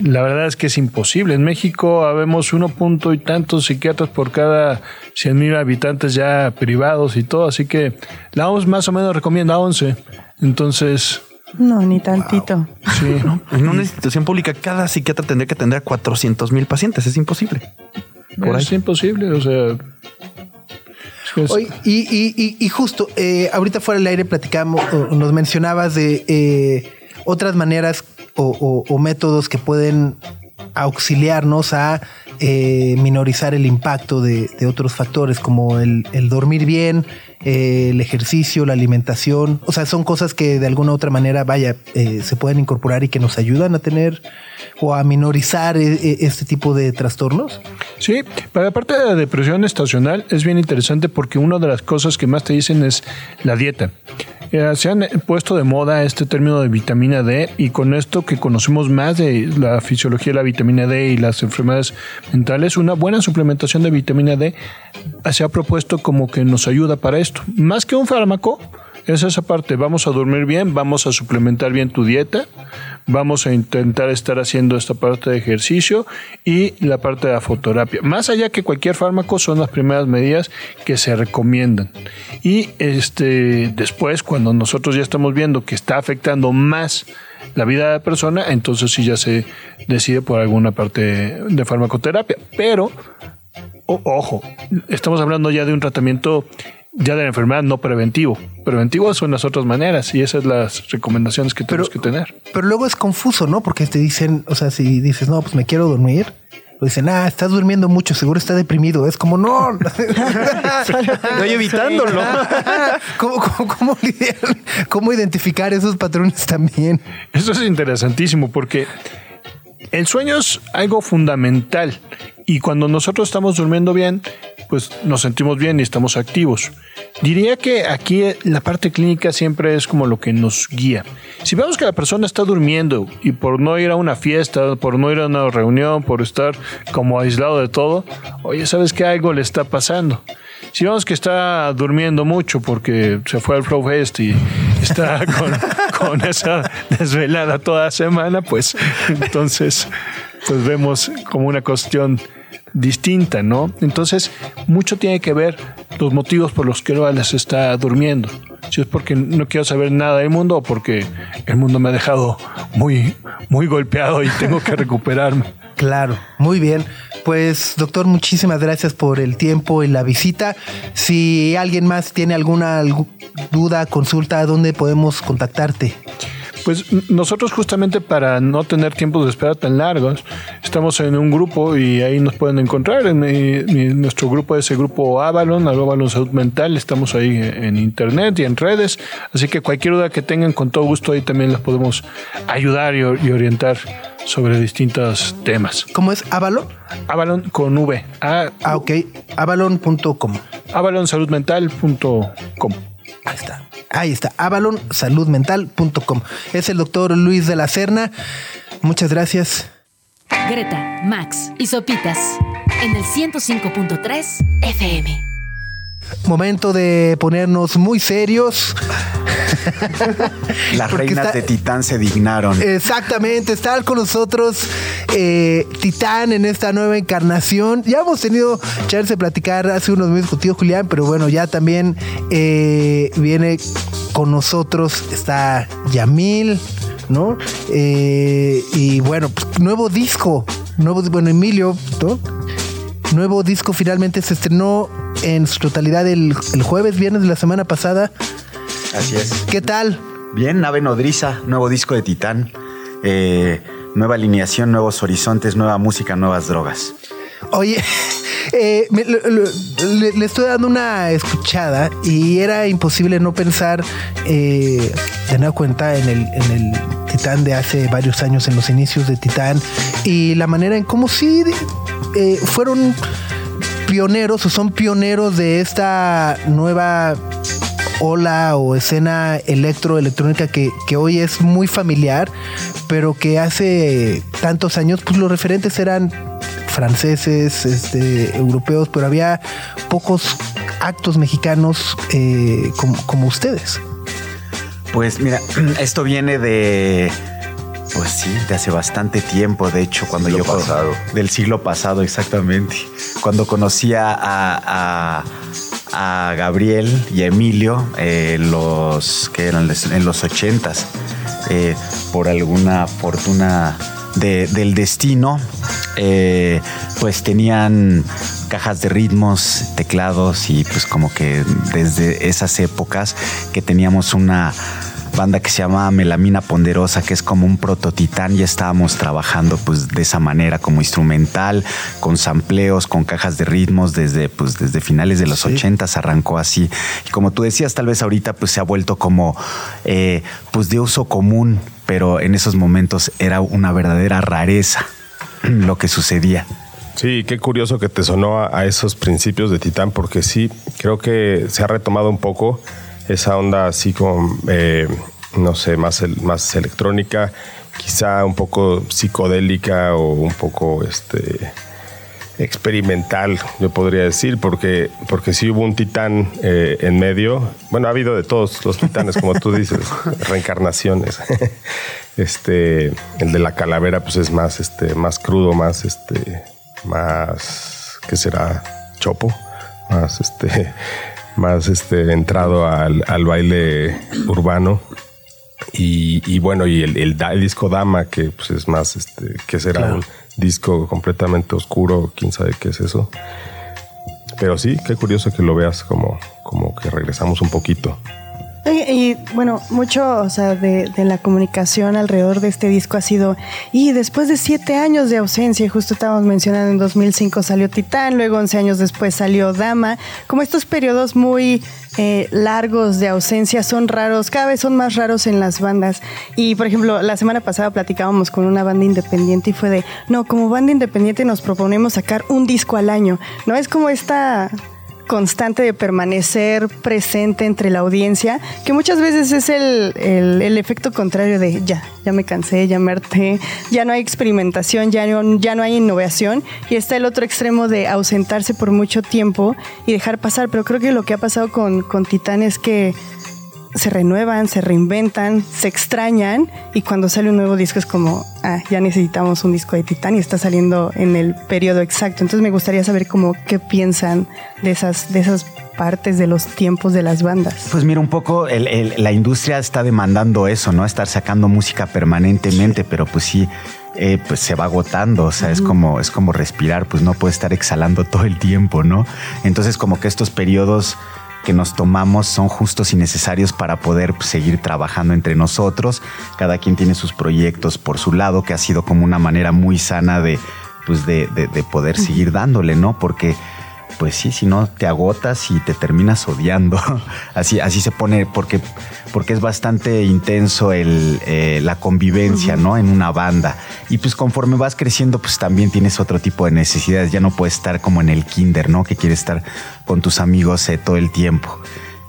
la verdad es que es imposible. En México habemos uno punto y tantos psiquiatras por cada 100 mil habitantes ya privados y todo, así que la OMS más o menos recomienda 11. Entonces... No, ni tantito. Sí. <laughs> En una institución pública cada psiquiatra tendría que atender a 400 mil pacientes. Es imposible. es imposible, o sea... y, justo, eh, ahorita fuera del aire platicamos, nos mencionabas de eh, otras maneras o, métodos que pueden auxiliarnos a eh, minorizar el impacto de, otros factores como el, dormir bien, eh, el ejercicio, la alimentación. O sea, son cosas que de alguna u otra manera, vaya, eh, se pueden incorporar y que nos ayudan a tener o a minorizar este tipo de trastornos. Sí, para la parte de la depresión estacional es bien interesante porque una de las cosas que más te dicen es la dieta. Eh, se han puesto de moda este término de vitamina D y con esto que conocemos más de la fisiología de la vitamina D y las enfermedades mentales, una buena suplementación de vitamina D se ha propuesto como que nos ayuda para esto. Más que un fármaco, es esa parte. Vamos a dormir bien, vamos a suplementar bien tu dieta, vamos a intentar estar haciendo esta parte de ejercicio y la parte de la fototerapia. Más allá que cualquier fármaco, son las primeras medidas que se recomiendan. Y este, después, cuando nosotros ya estamos viendo que está afectando más la vida de la persona, entonces sí ya se decide por alguna parte de farmacoterapia. Pero, ojo, estamos hablando ya de un tratamiento ya de la enfermedad no preventivo. Preventivo son las otras maneras y esas son las recomendaciones que tenemos que tener. Pero luego es confuso, ¿no? Porque te dicen, o sea, si dices, no, pues me quiero dormir lo dicen, ah, estás durmiendo mucho, seguro está deprimido. Es como, no. <laughs> <laughs> Estoy evitándolo. <laughs> ¿Cómo, cómo, cómo lidiar- cómo identificar esos patrones también? Esto es interesantísimo porque el sueño es algo fundamental y cuando nosotros estamos durmiendo bien, pues nos sentimos bien y estamos activos. Diría que aquí la parte clínica siempre es como lo que nos guía. Si vemos que la persona está durmiendo y por no ir a una fiesta, por no ir a una reunión, por estar como aislado de todo, oye, ¿sabes que algo le está pasando? Si vemos que está durmiendo mucho porque se fue al Flow Fest y está <laughs> con, con esa desvelada toda semana, pues entonces pues vemos como una cuestión distinta, ¿no? Entonces, mucho tiene que ver los motivos por los que les está durmiendo. Si es porque no quiero saber nada del mundo o porque el mundo me ha dejado muy, muy golpeado y tengo que <laughs> recuperarme. Claro, muy bien. Pues, doctor, muchísimas gracias por el tiempo y la visita. Si alguien más tiene alguna algu- duda, consulta, ¿dónde podemos contactarte? Pues nosotros justamente para no tener tiempos de espera tan largos, estamos en un grupo y ahí nos pueden encontrar. En nuestro grupo es el grupo Avalon, Avalon Salud Mental. Estamos ahí en internet y en redes. Así que cualquier duda que tengan, con todo gusto ahí también les podemos ayudar y orientar sobre distintos temas. ¿Cómo es? Avalon. Avalon con V. A, Ah, ok. Avalon.com. avalonsaludmental.com. Ahí está. Ahí está. Avalonsaludmental.com. Es el doctor Luis de la Serna. Muchas gracias. Greta, Max y Sopitas en el 105.3 FM. Momento de ponernos muy serios. <laughs> Las reinas está- de Titán se dignaron. Exactamente, estar con nosotros eh, Titán en esta nueva encarnación. Ya hemos tenido chance de platicar hace unos meses contigo, Julián, pero bueno, ya también eh, viene con nosotros, está Yamil, ¿no? Eh, y bueno, pues, nuevo disco, nuevo, bueno, Emilio, ¿no? Nuevo disco finalmente se estrenó en su totalidad el, el jueves, viernes de la semana pasada. Así es. ¿Qué tal? Bien, Nave Nodriza, nuevo disco de Titán. Eh, nueva alineación, nuevos horizontes, nueva música, nuevas drogas. Oye, <laughs> eh, le, estoy dando una escuchada y era imposible no pensar eh, nueva cuenta en el, en el Titán de hace varios años, en los inicios de Titán y la manera en cómo sí eh, fueron pioneros o son pioneros de esta nueva ola o escena electroelectrónica que, que hoy es muy familiar, pero que hace tantos años, pues los referentes eran franceses, este, europeos, pero había pocos actos mexicanos eh, como, como ustedes. Pues mira, <clears throat> esto viene de. Pues sí, de hace bastante tiempo, de hecho, cuando Siglo yo. pasado. Del siglo pasado, exactamente. Cuando conocía a, a, a Gabriel y a Emilio, eh, los que eran en los ochentas, eh, por alguna fortuna de- del destino, eh, pues tenían cajas de ritmos, teclados y pues como que desde esas épocas que teníamos una banda que se llama Melamina Ponderosa, que es como un prototitán, ya estábamos trabajando pues de esa manera como instrumental, con sampleos, con cajas de ritmos desde pues desde finales de los Sí. 80 arrancó así. Y como tú decías, tal vez ahorita pues se ha vuelto como eh, pues de uso común, pero en esos momentos era una verdadera rareza lo que sucedía. Sí, qué curioso que te sonó a, a esos principios de Titán, porque sí, creo que se ha retomado un poco esa onda así como, eh, no sé, más, más electrónica, quizá un poco psicodélica o un poco este experimental, yo podría decir, porque, porque sí hubo un titán eh, en medio. Bueno, ha habido de todos los titanes, como tú dices, <laughs> reencarnaciones. <laughs> Este, el de la calavera, pues es más, este, más crudo, más, este, más, ¿qué será? Chopo, más, este, más, este, entrado al, al baile urbano. Y, y bueno, y el, el disco Dama, que pues es más, este, que será Claro. un disco completamente oscuro, quién sabe qué es eso. Pero sí, qué curioso que lo veas como, como que regresamos un poquito. Y bueno, mucho o sea, de, de la comunicación alrededor de este disco ha sido, y después de siete años de ausencia, justo estábamos mencionando, en 2005 salió Titán, luego 11 años después salió Dama, como estos periodos muy eh, largos de ausencia son raros, cada vez son más raros en las bandas. Y por ejemplo, la semana pasada platicábamos con una banda independiente y fue de, no, como banda independiente nos proponemos sacar un disco al año, ¿no? Es como esta constante de permanecer presente entre la audiencia, que muchas veces es el, el- efecto contrario de ya, ya me cansé, ya me harté, ya no hay experimentación, ya no, ya no hay innovación, y está el otro extremo de ausentarse por mucho tiempo y dejar pasar, pero creo que lo que ha pasado con, con Titán es que se renuevan, se reinventan, se extrañan y cuando sale un nuevo disco es como, ah, ya necesitamos un disco de Titán y está saliendo en el periodo exacto. Entonces me gustaría saber cómo qué piensan de esas, de esas partes de los tiempos de las bandas. Pues mira, un poco el- el- la industria está demandando eso, ¿no? Estar sacando música permanentemente, pero pues sí, eh, pues se va agotando, o sea, es como es como respirar, pues no puede estar exhalando todo el tiempo, ¿no? Entonces como que estos periodos que nos tomamos son justos y necesarios para poder pues, seguir trabajando entre nosotros. Cada quien tiene sus proyectos por su lado, que ha sido como una manera muy sana de, pues de, de- de poder seguir dándole, ¿no? Porque pues sí, si no te agotas y te terminas odiando. <laughs> Así, así se pone, porque, porque es bastante intenso el, eh, la convivencia, ¿no? En una banda. Y pues conforme vas creciendo, pues también tienes otro tipo de necesidades. Ya no puedes estar como en el kinder, ¿no? Que quieres estar con tus amigos eh, todo el tiempo.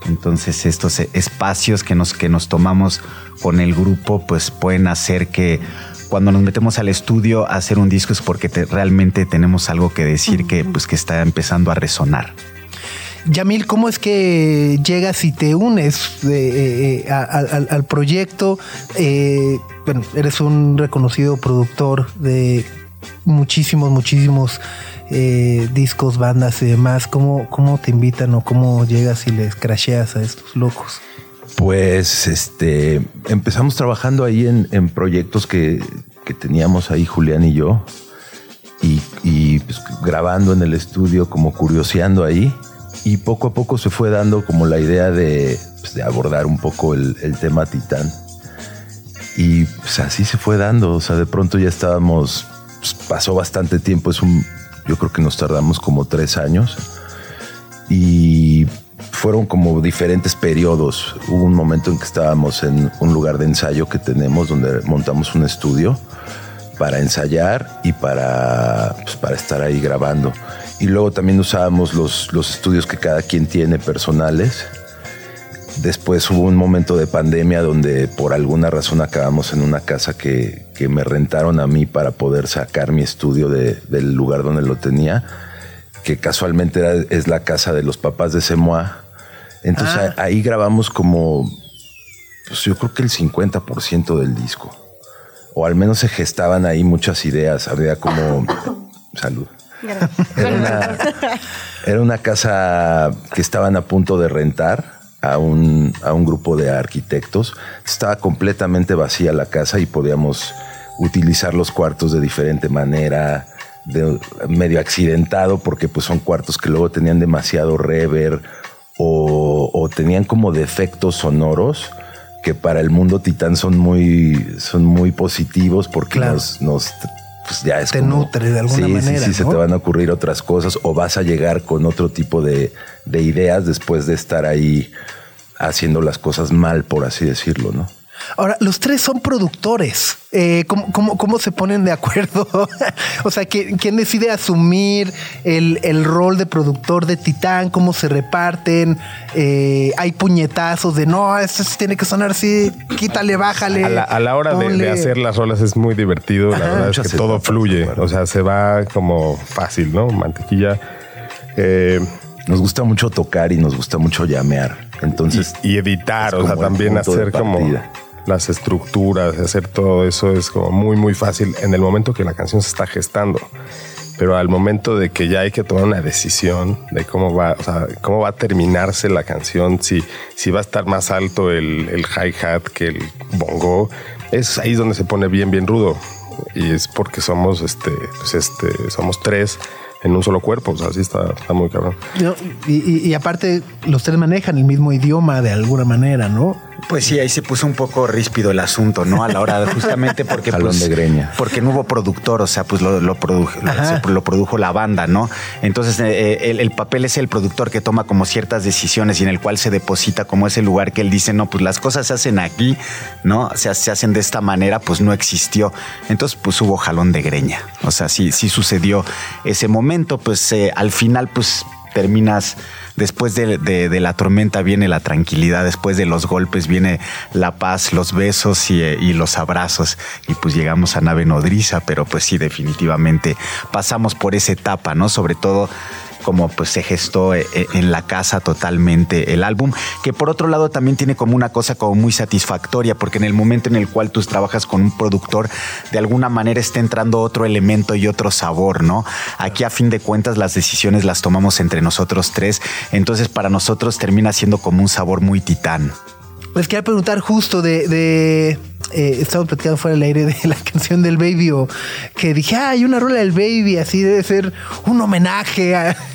Entonces estos espacios que nos, que nos tomamos con el grupo, pues pueden hacer que cuando nos metemos al estudio a hacer un disco es porque te- realmente tenemos algo que decir que, pues, que está empezando a resonar. Yamil, ¿cómo es que llegas y te unes eh, eh, a- al- al, al proyecto? Eh, bueno, eres un reconocido productor de muchísimos, muchísimos discos, bandas y demás. ¿Cómo, ¿Cómo te invitan o cómo llegas y les crasheas a estos locos? Pues este empezamos trabajando ahí en, proyectos que, teníamos ahí Julián y yo. Y, pues, grabando en el estudio, como curioseando ahí. Y poco a poco se fue dando como la idea de, pues, abordar un poco el, el tema Titán. Y pues así se fue dando. O sea, de pronto ya estábamos. pues, pasó bastante tiempo. Es un. Yo creo que nos tardamos como tres años. Y fueron como diferentes periodos. Hubo un momento en que estábamos en un lugar de ensayo que tenemos donde montamos un estudio para ensayar y para, pues, para estar ahí grabando. Y luego también usábamos los, los estudios que cada quien tiene personales. Después hubo un momento de pandemia donde por alguna razón acabamos en una casa que, que me rentaron a mí para poder sacar mi estudio de- del lugar donde lo tenía, que casualmente era- es la casa de los papás de Semoa. Entonces Ah. ahí grabamos como, pues yo creo que el 50% del disco. O al menos se gestaban ahí muchas ideas. Había como... <coughs> Salud. Era una, era una casa que estaban a punto de rentar a un, a un grupo de arquitectos. Estaba completamente vacía la casa y podíamos utilizar los cuartos de diferente manera, de, medio accidentado, porque pues son cuartos que luego tenían demasiado reverb o, o tenían como defectos sonoros que para el mundo titán son muy, son muy positivos porque Claro. nos, nos pues ya es Te como- nutre de alguna Sí, sí, manera, Sí, se ¿no? te van a ocurrir otras cosas o vas a llegar con otro tipo de, de ideas después de estar ahí haciendo las cosas mal, por así decirlo, ¿no? Ahora, los tres son productores. Eh, ¿cómo, cómo, cómo se ponen de acuerdo? <laughs> o sea, ¿quién, quién decide asumir el, el rol de productor de Titán? ¿Cómo se reparten? Eh, hay puñetazos de no, esto sí tiene que sonar así, quítale, bájale. A la, a la hora de, de ponle". hacer las rolas es muy divertido. La verdad es que todo fluye. O sea, se va como fácil, ¿no? Mantequilla. Eh, Nos gusta mucho tocar y nos gusta mucho llamear. Entonces, y, y editar, o sea, también hacer como partida. Las estructuras, hacer todo eso es como muy, muy fácil en el momento que la canción se está gestando. Pero al momento de que ya hay que tomar una decisión de cómo va, o sea, cómo va a terminarse la canción, si, si va a estar más alto el, el hi-hat que el bongo, es ahí donde se pone bien, bien rudo. y es porque somos, este, pues este, somos tres en un solo cuerpo. O sea, así está, está muy cabrón. No, y, y- y aparte, los tres manejan el mismo idioma de alguna manera, ¿no? Pues sí, ahí se puso un poco ríspido el asunto, ¿no? A la hora de <laughs> justamente porque Jalón pues, de greña. porque no hubo productor, o sea, pues lo, lo, produjo, lo, Ajá. se- lo produjo la banda, ¿no? Entonces eh, el, el papel es el productor que toma como ciertas decisiones y en el cual se deposita como ese lugar que él dice, no, pues las cosas se hacen aquí, ¿no? Se, se hacen de esta manera, pues no existió. Entonces pues hubo jalón de greña, o sea, sí, sí sucedió ese momento, pues eh, al final pues terminas, después de, la tormenta viene la tranquilidad, después de los golpes viene la paz, los besos eh, y los abrazos. Y pues llegamos a nave nodriza, pero pues sí, definitivamente pasamos por esa etapa, ¿no? Sobre todo como pues se gestó eh, eh, en la casa totalmente el álbum, que por otro lado también tiene como una cosa como muy satisfactoria, porque en el momento en el cual tú trabajas con un productor, de alguna manera está entrando otro elemento y otro sabor, ¿no? Aquí a fin de cuentas las decisiones las tomamos entre nosotros tres, entonces para nosotros termina siendo como un sabor muy titán. Les quería preguntar justo de... de eh, estamos platicando fuera del aire de la <laughs> canción del Baby o que dije, ah, hay una rola del Baby, así debe ser un homenaje a... <laughs>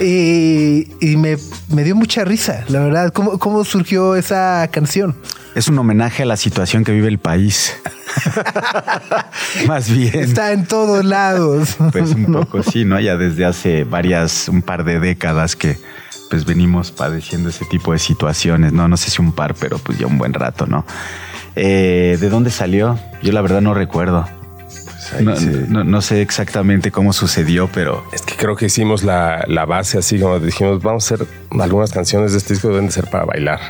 Y, y me, me dio mucha risa, la verdad. ¿Cómo, ¿Cómo surgió esa canción? Es un homenaje a la situación que vive el país. <laughs> Más bien. Está en todos lados. Pues un poco sí, ¿no? Ya desde hace varias, un par de décadas que pues venimos padeciendo ese tipo de situaciones, ¿no? No sé si un par, pero pues ya un buen rato, ¿no? Eh, ¿De dónde salió? Yo la verdad no recuerdo. No, se- no- no sé exactamente cómo sucedió, pero Es que creo que hicimos la, la base así como dijimos, vamos a hacer algunas canciones de este disco deben de ser para bailar.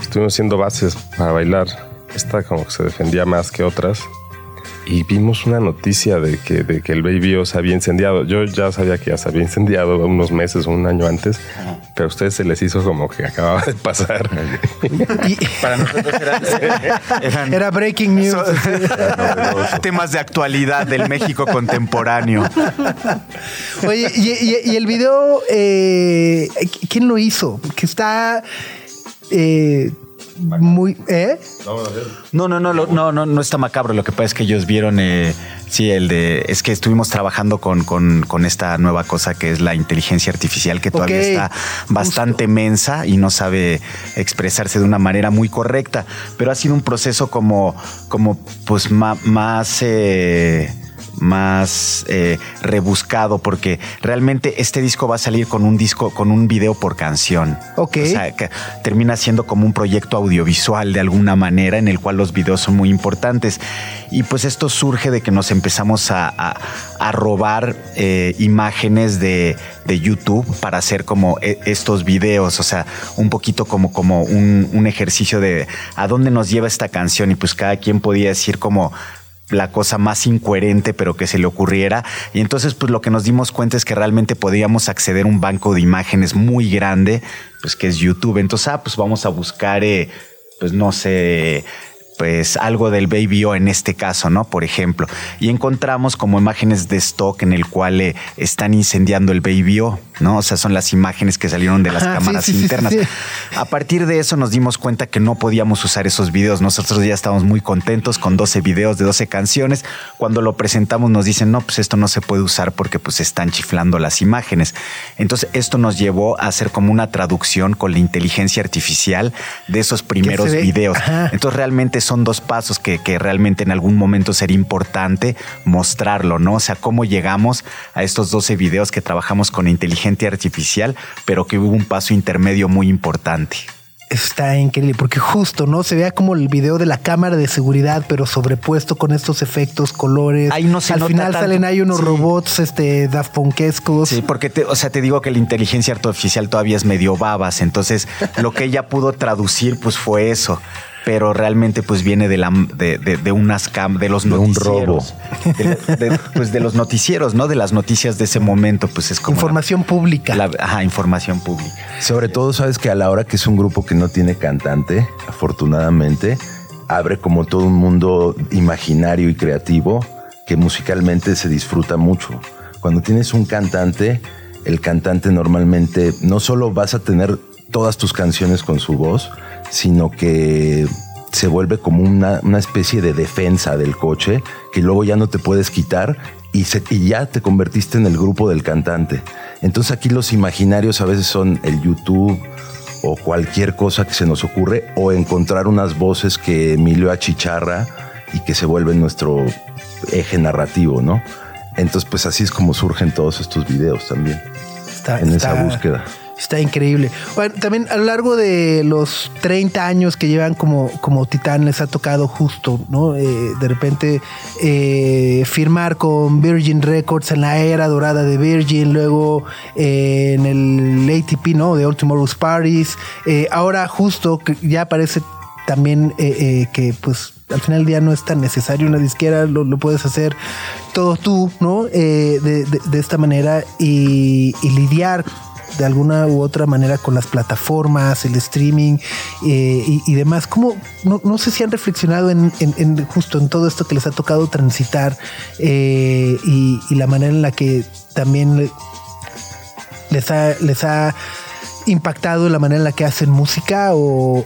Estuvimos haciendo bases para bailar. Esta como que se defendía más que otras. Y vimos una noticia de que, de que el Baby O se había incendiado. Yo ya sabía que ya se había incendiado unos meses o un año antes, pero a ustedes se les hizo como que acababa de pasar. Y- para nosotros eran, <laughs> eran era breaking news. <laughs> temas de actualidad del México contemporáneo. Oye, y, y- y el video, eh, ¿quién lo hizo? Que está eh, muy... ¿Eh? No, no, no, lo- no, no, no está macabro. Lo que pasa es que ellos vieron, eh, sí, el de, es que estuvimos trabajando con, con, con esta nueva cosa que es la inteligencia artificial, que todavía está bastante mensa y no sabe expresarse de una manera muy correcta. Pero ha sido un proceso como, como pues ma- más... eh, más eh, rebuscado porque realmente este disco va a salir con un disco con un video por canción Ok. o sea que termina siendo como un proyecto audiovisual de alguna manera en el cual los videos son muy importantes. Y pues esto surge de que nos empezamos a, a- a robar eh, imágenes de, de YouTube para hacer como e- estos videos, o sea, un poquito como, como un, un ejercicio de a dónde nos lleva esta canción y pues cada quien podía decir como la cosa más incoherente, pero que se le ocurriera. Y entonces, pues lo que nos dimos cuenta es que realmente podíamos acceder a un banco de imágenes muy grande, pues que es YouTube. Entonces, ah, pues vamos a buscar, eh, pues no sé, pues algo del Baby O en este caso, ¿no? Por ejemplo. Y encontramos como imágenes de stock en el cual eh, están incendiando el Baby O, ¿no? O sea, son las imágenes que salieron de las Ajá, sí, cámaras sí, sí, sí, internas. sí. A partir de eso nos dimos cuenta que no podíamos usar esos videos. Nosotros ya estábamos muy contentos con 12 videos de 12 canciones. Cuando lo presentamos nos dicen, no, pues esto no se puede usar porque pues están chiflando las imágenes. Entonces esto nos llevó a hacer como una traducción con la inteligencia artificial de esos primeros videos. Ajá. Entonces realmente son dos pasos que, que realmente en algún momento sería importante mostrarlo, ¿no? O sea, cómo llegamos a estos 12 videos que trabajamos con inteligencia artificial, pero que hubo un paso intermedio muy importante. Está increíble porque justo, ¿no? Se vea como el video de la cámara de seguridad, pero sobrepuesto con estos efectos, colores. Ahí no se Al nota final tanto. salen ahí unos Sí. robots, este, Daft Punkescos. Sí, porque te, o sea, te digo que la inteligencia artificial todavía es medio babas, entonces lo que ella pudo traducir pues fue eso. Pero realmente pues viene de la de, de- de unas cam de los De un noticieros. De, de- pues de los noticieros, ¿no? De las noticias de ese momento, pues es como la- Información pública. la- ajá, información pública. Sobre todo, sabes que a la hora que es un grupo que no tiene cantante, afortunadamente, abre como todo un mundo imaginario y creativo que musicalmente se disfruta mucho. Cuando tienes un cantante, el cantante normalmente no solo vas a tener todas tus canciones con su voz, sino que se vuelve como una, una especie de defensa del coche que luego ya no te puedes quitar y, se- y ya te convertiste en el grupo del cantante. Entonces aquí los imaginarios a veces son el YouTube o cualquier cosa que se nos ocurre o encontrar unas voces que Emilio achicharra y que se vuelven nuestro eje narrativo, ¿no? Entonces pues así es como surgen todos estos videos también Está, en está- esa búsqueda. Está increíble. Bueno, también a lo largo de los 30 años que llevan como, como Titán les ha tocado justo, ¿no? Eh, de repente eh, firmar con Virgin Records en la era dorada de Virgin, luego eh, en el ATP, ¿no? De All Tomorrow's Parties. Eh, ahora justo que ya parece también eh, que pues al final del día no es tan necesario una disquera, lo, puedes hacer todo tú, ¿no? Eh, de, de- de esta manera y lidiar de alguna u otra manera con las plataformas, el streaming eh, y, demás. ¿Cómo, no, no sé si han reflexionado en, justo en todo esto que les ha tocado transitar eh, y, la manera en la que también le- les ha, les ha impactado la manera en la que hacen música o,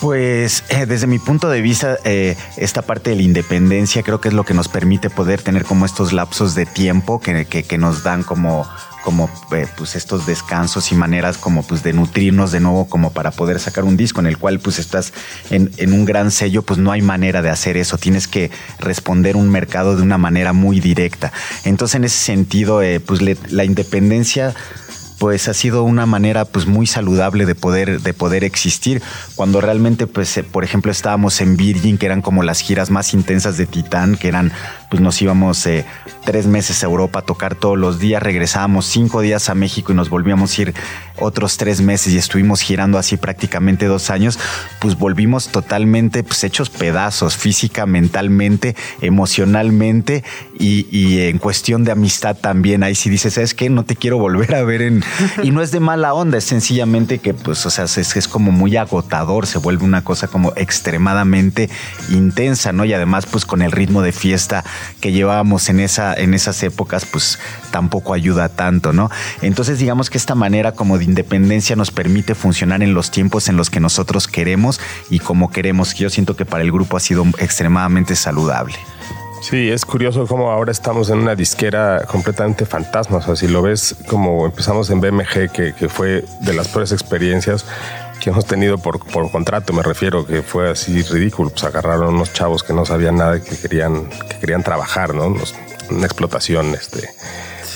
Pues eh, desde mi punto de vista, esta parte de la independencia creo que es lo que nos permite poder tener como estos lapsos de tiempo que- que nos dan como, como eh, pues estos descansos y maneras como pues de nutrirnos de nuevo como para poder sacar un disco en el cual pues estás en, un gran sello, pues no hay manera de hacer eso. Tienes que responder un mercado de una manera muy directa. Entonces en ese sentido, eh, pues la independencia pues ha sido una manera pues muy saludable de poder de poder existir cuando realmente pues eh, por ejemplo estábamos en Virgin que eran como las giras más intensas de Titán que eran pues nos íbamos eh, tres meses a Europa a tocar todos los días regresábamos cinco días a México y nos volvíamos a ir otros tres meses y estuvimos girando así prácticamente dos años pues volvimos totalmente pues hechos pedazos física mentalmente emocionalmente y, y en cuestión de amistad también. Ahí sí dices sabes qué no te quiero volver a ver en <laughs> y no es de mala onda es sencillamente que pues o sea es, es como muy agotador se vuelve una cosa como extremadamente intensa no y además pues con el ritmo de fiesta que llevábamos en esa en esas épocas pues tampoco ayuda tanto no entonces digamos que esta manera como de independencia nos permite funcionar en los tiempos en los que nosotros queremos y como queremos. Yo siento que para el grupo ha sido extremadamente saludable. Sí, es curioso cómo ahora estamos en una disquera completamente fantasma. O sea, si lo ves como empezamos en BMG, que, que fue de las peores experiencias que hemos tenido por, por contrato, me refiero, que fue así ridículo. Pues agarraron unos chavos que no sabían nada y que querían, que querían trabajar, ¿no? Nos- una explotación este,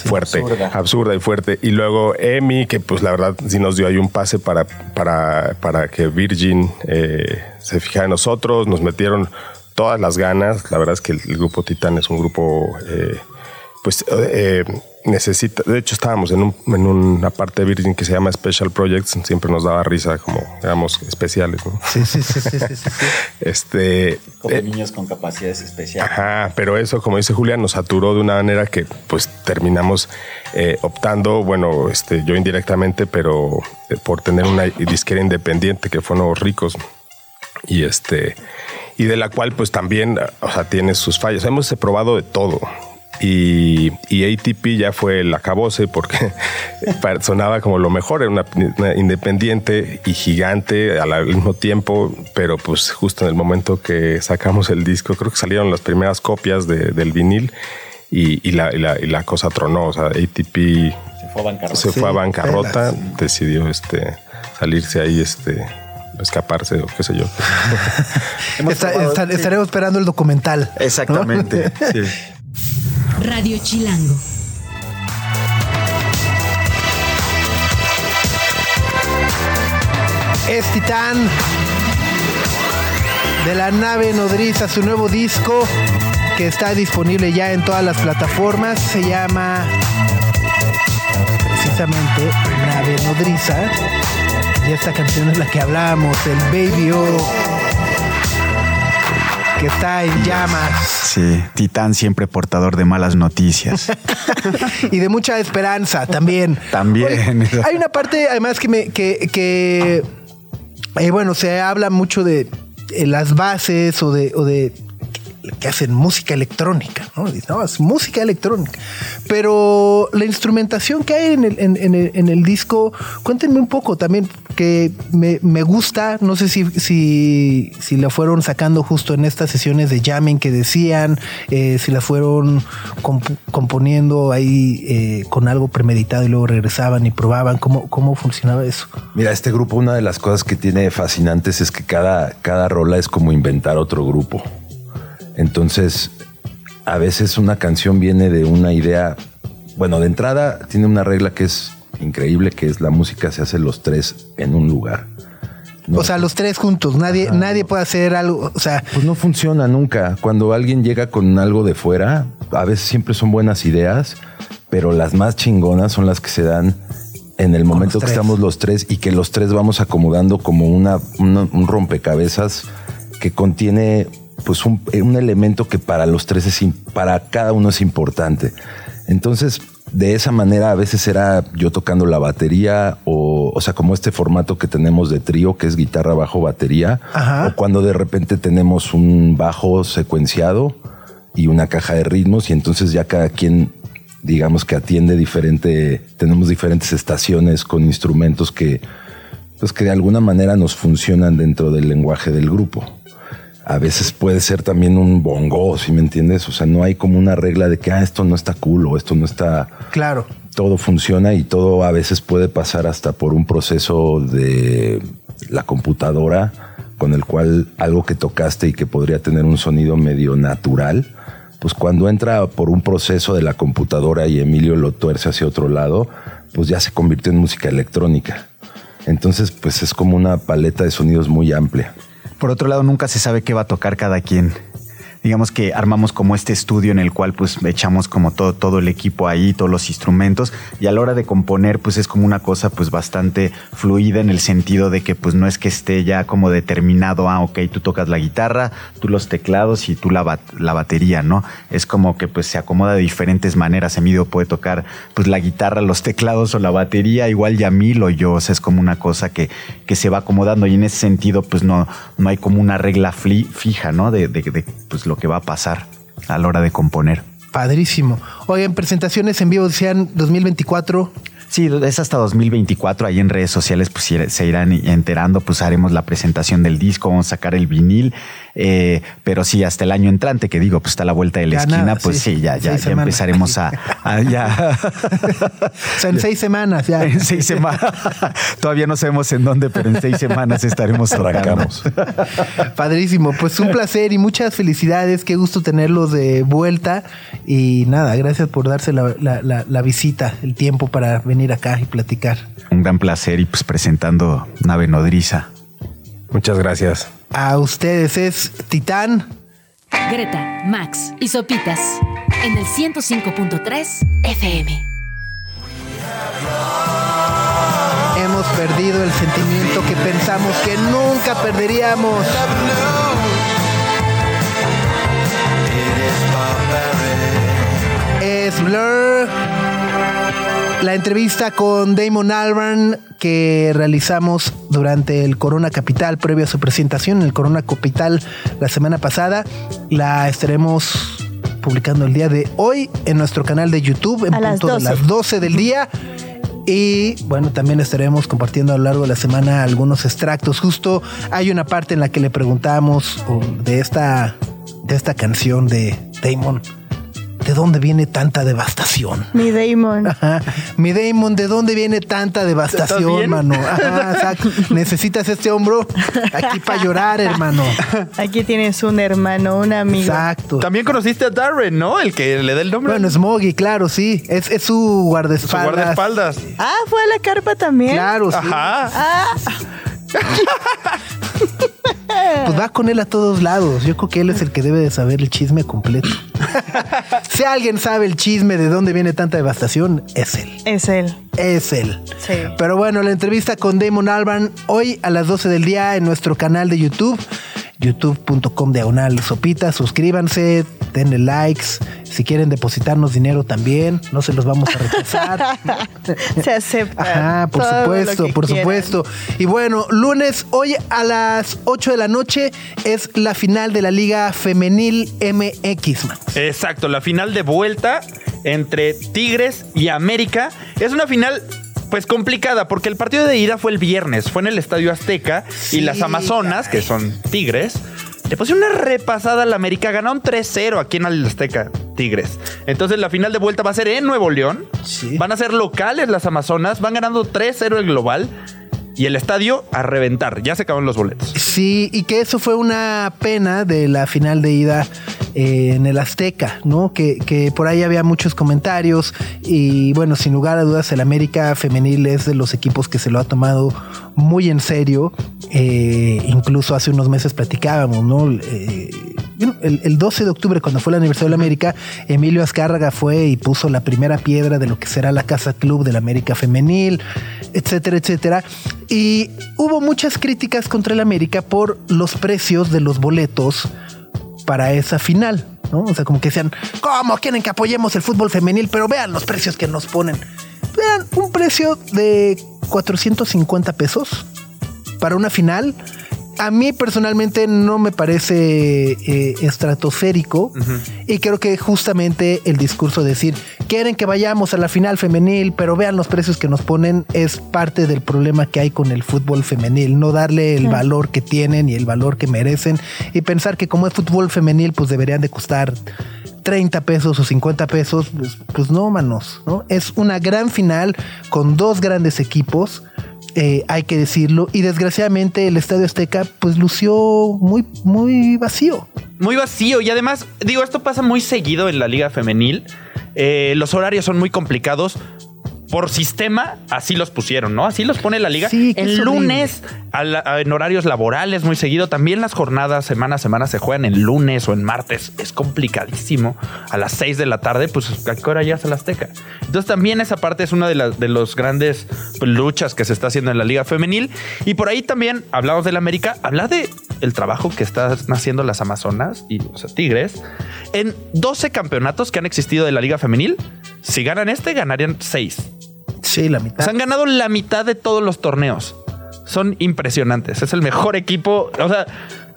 fuerte, absurda. y fuerte. Y luego Emi, que pues la verdad sí nos dio ahí un pase para, para, para que Virgin eh, se fijara en nosotros, nos metieron todas las ganas. La verdad es que el, el grupo Titán es un grupo, eh, pues eh, necesita. De hecho, estábamos en, un- en una parte de Virgin que se llama Special Projects. Siempre nos daba risa, como éramos especiales, ¿no? Sí, sí, sí, sí, sí, sí, sí. <laughs> Este. eh, niños con capacidades especiales Ajá, pero eso, como dice Julián, nos saturó de una manera que pues terminamos eh, optando, bueno, este, yo indirectamente, pero eh, por tener una disquera independiente que fue Nuevos Ricos y este y de la cual pues también, o sea, tiene sus fallos. Hemos probado de todo. Y, y ATP ya fue el acabose porque <laughs> sonaba como lo mejor, era una, una independiente y gigante al, mismo tiempo, pero pues justo en el momento que sacamos el disco, creo que salieron las primeras copias de- del vinil y, y la, y la- y la cosa tronó, o sea, ATP se fue a bancarrota se Sí, fue a bancarrota, pelas. decidió este, salirse ahí, este, escaparse o qué sé yo. <laughs> Está- está- estaremos esperando el documental. ¿no? exactamente <laughs> sí. Radio Chilango. Es Titán de la nave nodriza, su nuevo disco que está disponible ya en todas las plataformas. Se llama precisamente Nave Nodriza. Y esta canción es la que hablamos, el Baby O, que está en llamas sí Titán siempre portador de malas noticias <laughs> y de mucha esperanza también. También. Oye, hay una parte además que me que, que eh, bueno, se habla mucho de eh, las bases o de, o de que hacen música electrónica, ¿no? Dicen, "No, es música electrónica. Pero la instrumentación que hay en el, en, el, disco, cuéntenme un poco también, porque me, me gusta, no sé si, si, si la fueron sacando justo en estas sesiones de jamming que decían, eh, si la fueron comp- componiendo ahí eh, con algo premeditado y luego regresaban y probaban, ¿cómo, cómo funcionaba eso? Mira, este grupo, una de las cosas que tiene fascinantes es que cada, cada rola es como inventar otro grupo. Entonces, a veces una canción viene de una idea. Bueno, de entrada tiene una regla que es increíble, que es la música se hace los tres en un lugar. No, o sea, los tres juntos, nadie, nadie puede hacer algo, o sea, Pues no funciona nunca. Cuando alguien llega con algo de fuera, a veces siempre son buenas ideas, pero las más chingonas son las que se dan en el momento que estamos los tres y que los tres vamos acomodando como una, una- un rompecabezas que contiene pues un, un elemento que para los tres es para cada uno es importante. Entonces, de esa manera a veces era yo tocando la batería o, o sea, como este formato que tenemos de trío, que es guitarra, bajo, batería, Ajá. o cuando de repente tenemos un bajo secuenciado y una caja de ritmos y entonces ya cada quien digamos que atiende diferente, tenemos diferentes estaciones con instrumentos que pues que de alguna manera nos funcionan dentro del lenguaje del grupo. A veces puede ser también un bongo, si me entiendes? O sea, no hay como una regla de que ah, esto no está cool o esto no está claro. todo funciona y todo a veces puede pasar hasta por un proceso de la computadora con el cual algo que tocaste y que podría tener un sonido medio natural, pues cuando entra por un proceso de la computadora y Emilio lo tuerce hacia otro lado, pues ya se convirtió en música electrónica. Entonces, pues es como una paleta de sonidos muy amplia. Por otro lado, nunca se sabe qué va a tocar cada quien. Digamos que armamos como este estudio en el cual pues echamos como todo, todo el equipo ahí, todos los instrumentos y a la hora de componer pues es como una cosa pues bastante fluida en el sentido de que pues no es que esté ya como determinado, ah, ok, tú tocas la guitarra, tú los teclados y tú la, bat- la batería, ¿no? Es como que pues se acomoda de diferentes maneras. Emilio puede tocar pues la guitarra, los teclados o la batería, igual Yamil o yo, o sea, es como una cosa que, que se va acomodando y en ese sentido pues no, no hay como una regla fija, ¿no? De, de- de, pues lo que va a pasar a la hora de componer. Padrísimo. Oigan, presentaciones en vivo decían 2024. Sí, es hasta 2024. Ahí en redes sociales pues se irán enterando, pues haremos la presentación del disco, vamos a sacar el vinil. Eh, pero sí, hasta el año entrante, que digo, pues está a la vuelta de la Ya esquina, nada, pues sí. sí, ya, ya, ya empezaremos a, a- ya. O sea, en seis semanas ya. En seis semanas. <laughs> Todavía no sabemos en dónde, pero en seis semanas estaremos. Arrancamos. <laughs> Padrísimo. Pues un placer y muchas felicidades. Qué gusto tenerlos de vuelta. Y nada, gracias por darse la, la- la- la visita, el tiempo para venir acá y platicar. Un gran placer y pues presentando Nave Nodriza. Muchas gracias. A ustedes es Titán. Greta, Max y Sopitas en el 105.3 FM. Hemos perdido el sentimiento que pensamos que nunca perderíamos. Es Blur. La entrevista con Damon Albarn que realizamos durante el Corona Capital, previo a su presentación en el Corona Capital la semana pasada, la estaremos publicando el día de hoy en nuestro canal de YouTube en A las punto de 12. las 12 del día. Y bueno, también estaremos compartiendo a lo largo de la semana algunos extractos. Justo hay una parte en la que le preguntamos oh, de esta, de esta canción de Damon. ¿De dónde viene tanta devastación? Mi Damon. Ajá. <laughs> Mi Damon, ¿de dónde viene tanta devastación, mano? <laughs> Ajá, exacto. Necesitas este hombro aquí para llorar, hermano. Aquí tienes un hermano, un amigo. Exacto. También conociste a Darren, ¿no? El que le da el nombre. Bueno, Smoggy, claro, sí. Es, es su su guardaespaldas. guardaespaldas. Ah, fue a la carpa también. Claro, sí. Ajá. Ah, <laughs> Pues va con él a todos lados. Yo creo que él es el que debe de saber el chisme completo. <laughs> si alguien sabe el chisme de dónde viene tanta devastación, es él. es él. Es él. Sí. Pero bueno, la entrevista con Damon Albarn hoy a las 12 del día en nuestro canal de YouTube, youtube.com diagonal sopita. Suscríbanse, denle likes. Si quieren depositarnos dinero también, no se los vamos a rechazar. <laughs> Se acepta. Ajá, por todo lo supuesto, que por quieran. supuesto. Y bueno, lunes, hoy a las 8 de la noche es la final de la Liga Femenil MX, man. Exacto, la final de vuelta entre Tigres y América. Es una final pues complicada, porque el partido de ida fue el viernes, fue en el Estadio Azteca y las Amazonas, que son Tigres, le pusieron una repasada al América, ganaron 3-0 aquí en el Azteca, Tigres. Entonces la final de vuelta va a ser en Nuevo León. Van a ser locales las Amazonas, van ganando 3-0 el global. Y el estadio a reventar. Ya se acabaron los boletos. Sí, y que eso fue una pena de la final de ida eh, en el Azteca, ¿no? Que, que por ahí había muchos comentarios y bueno, sin lugar a dudas el América femenil es de los equipos que se lo ha tomado muy en serio. Eh, incluso hace unos meses platicábamos, ¿no? Eh, el, el 12 de octubre, cuando fue el aniversario de la América, Emilio Azcárraga fue y puso la primera piedra de lo que será la Casa Club de la América Femenil, etcétera, etcétera. Y hubo muchas críticas contra el América por los precios de los boletos para esa final, ¿no? O sea, como que decían, ¿cómo quieren que apoyemos el fútbol femenil? Pero vean los precios que nos ponen. Vean, un precio de 450 pesos para una final. A mí personalmente no me parece eh, estratosférico y creo que justamente el discurso de decir quieren que vayamos a la final femenil, pero vean los precios que nos ponen es parte del problema que hay con el fútbol femenil, no darle el valor que tienen y el valor que merecen y pensar que como es fútbol femenil pues deberían de costar 30 pesos o 50 pesos, pues, pues no, manos, ¿no? Es una gran final con dos grandes equipos eh, hay que decirlo. Y desgraciadamente el Estadio Azteca pues lució muy, muy vacío. Muy vacío. Y además, digo, esto pasa muy seguido en la liga femenil. Eh, los horarios son muy complicados. Por sistema, así los pusieron, ¿no? Así los pone la liga. Sí, horrible. lunes, a la- a- en horarios laborales, muy seguido. También las jornadas semana a semana se juegan en lunes o en martes. Es complicadísimo. A las 6 de la tarde, pues, ¿a qué hora ya es la Azteca? Entonces, también esa parte es una de las de los grandes pues, luchas que se está haciendo en la Liga Femenil. Y por ahí también hablamos del América. Habla de el trabajo que están haciendo las Amazonas y sea, Tigres en 12 campeonatos que han existido de la Liga Femenil. Si ganan este, ganarían 6. Sí, la Se mitad. han ganado la mitad de todos los torneos. Son impresionantes. Es el mejor equipo. O sea,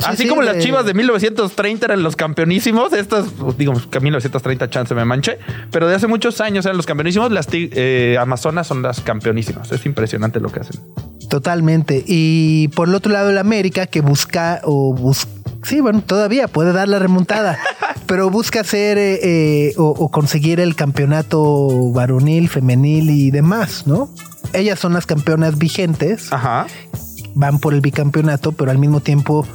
así sí, como las de- chivas de 1930 eran los campeonísimos, estas, digamos que 1930 chance me manché, pero de hace muchos años eran los campeonísimos. Las eh, Amazonas son las campeonísimas. Es impresionante lo que hacen. Totalmente. Y por el otro lado, el América que busca o busca. Sí, bueno, todavía puede dar la remontada, <laughs> pero busca hacer eh, eh, o, o conseguir el campeonato varonil, femenil y demás, ¿no? Ellas son las campeonas vigentes, Ajá. van por el bicampeonato, pero al mismo tiempo,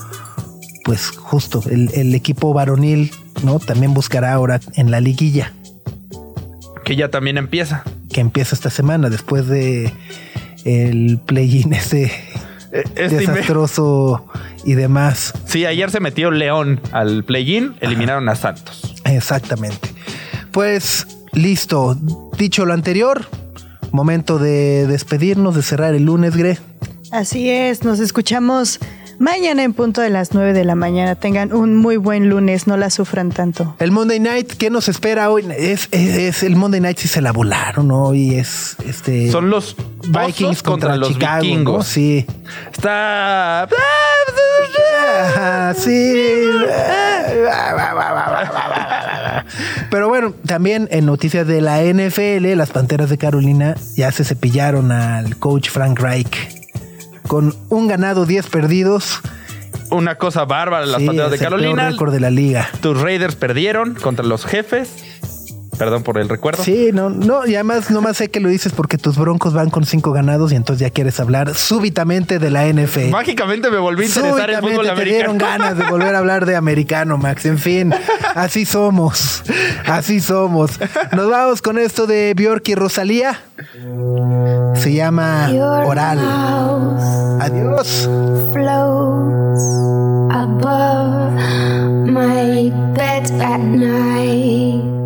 pues justo el, el equipo varonil, ¿no? También buscará ahora en la liguilla Que ya también empieza. que empieza esta semana después de el play-in ese este inve- desastroso y demás. Sí, ayer se metió León al play-in, eliminaron a Santos. Exactamente. Pues listo. Dicho lo anterior, momento de despedirnos, de cerrar el lunes, Gre. Así es, nos escuchamos mañana en punto de las 9 de la mañana. Tengan un muy buen lunes, no la sufran tanto. El Monday Night, ¿qué nos espera hoy? Es, es- es el Monday Night si se la volaron hoy. Es este. Son los Vikings contra, los Chicago. ¿no? vikingos. Sí. Está. Ajá, sí. Pero bueno, también en noticias de la NFL, las Panteras de Carolina ya se cepillaron al coach Frank Reich. Con un ganado, 10 perdidos. Una cosa bárbara, las Sí, Panteras de Carolina. récord de la liga. Tus Raiders perdieron contra los jefes. Perdón por el recuerdo. Sí, no, no, y además nomás sé que lo dices porque tus broncos van con cinco ganados y entonces ya quieres hablar súbitamente de la NFL. Mágicamente me volví a interesar en Súbitamente fútbol te dieron americano. ganas de volver a hablar de americano, Max. En fin, así somos. Así somos. Nos vamos con esto de Bjork y Rosalía. Se llama Oral. Adiós. above my bed at night.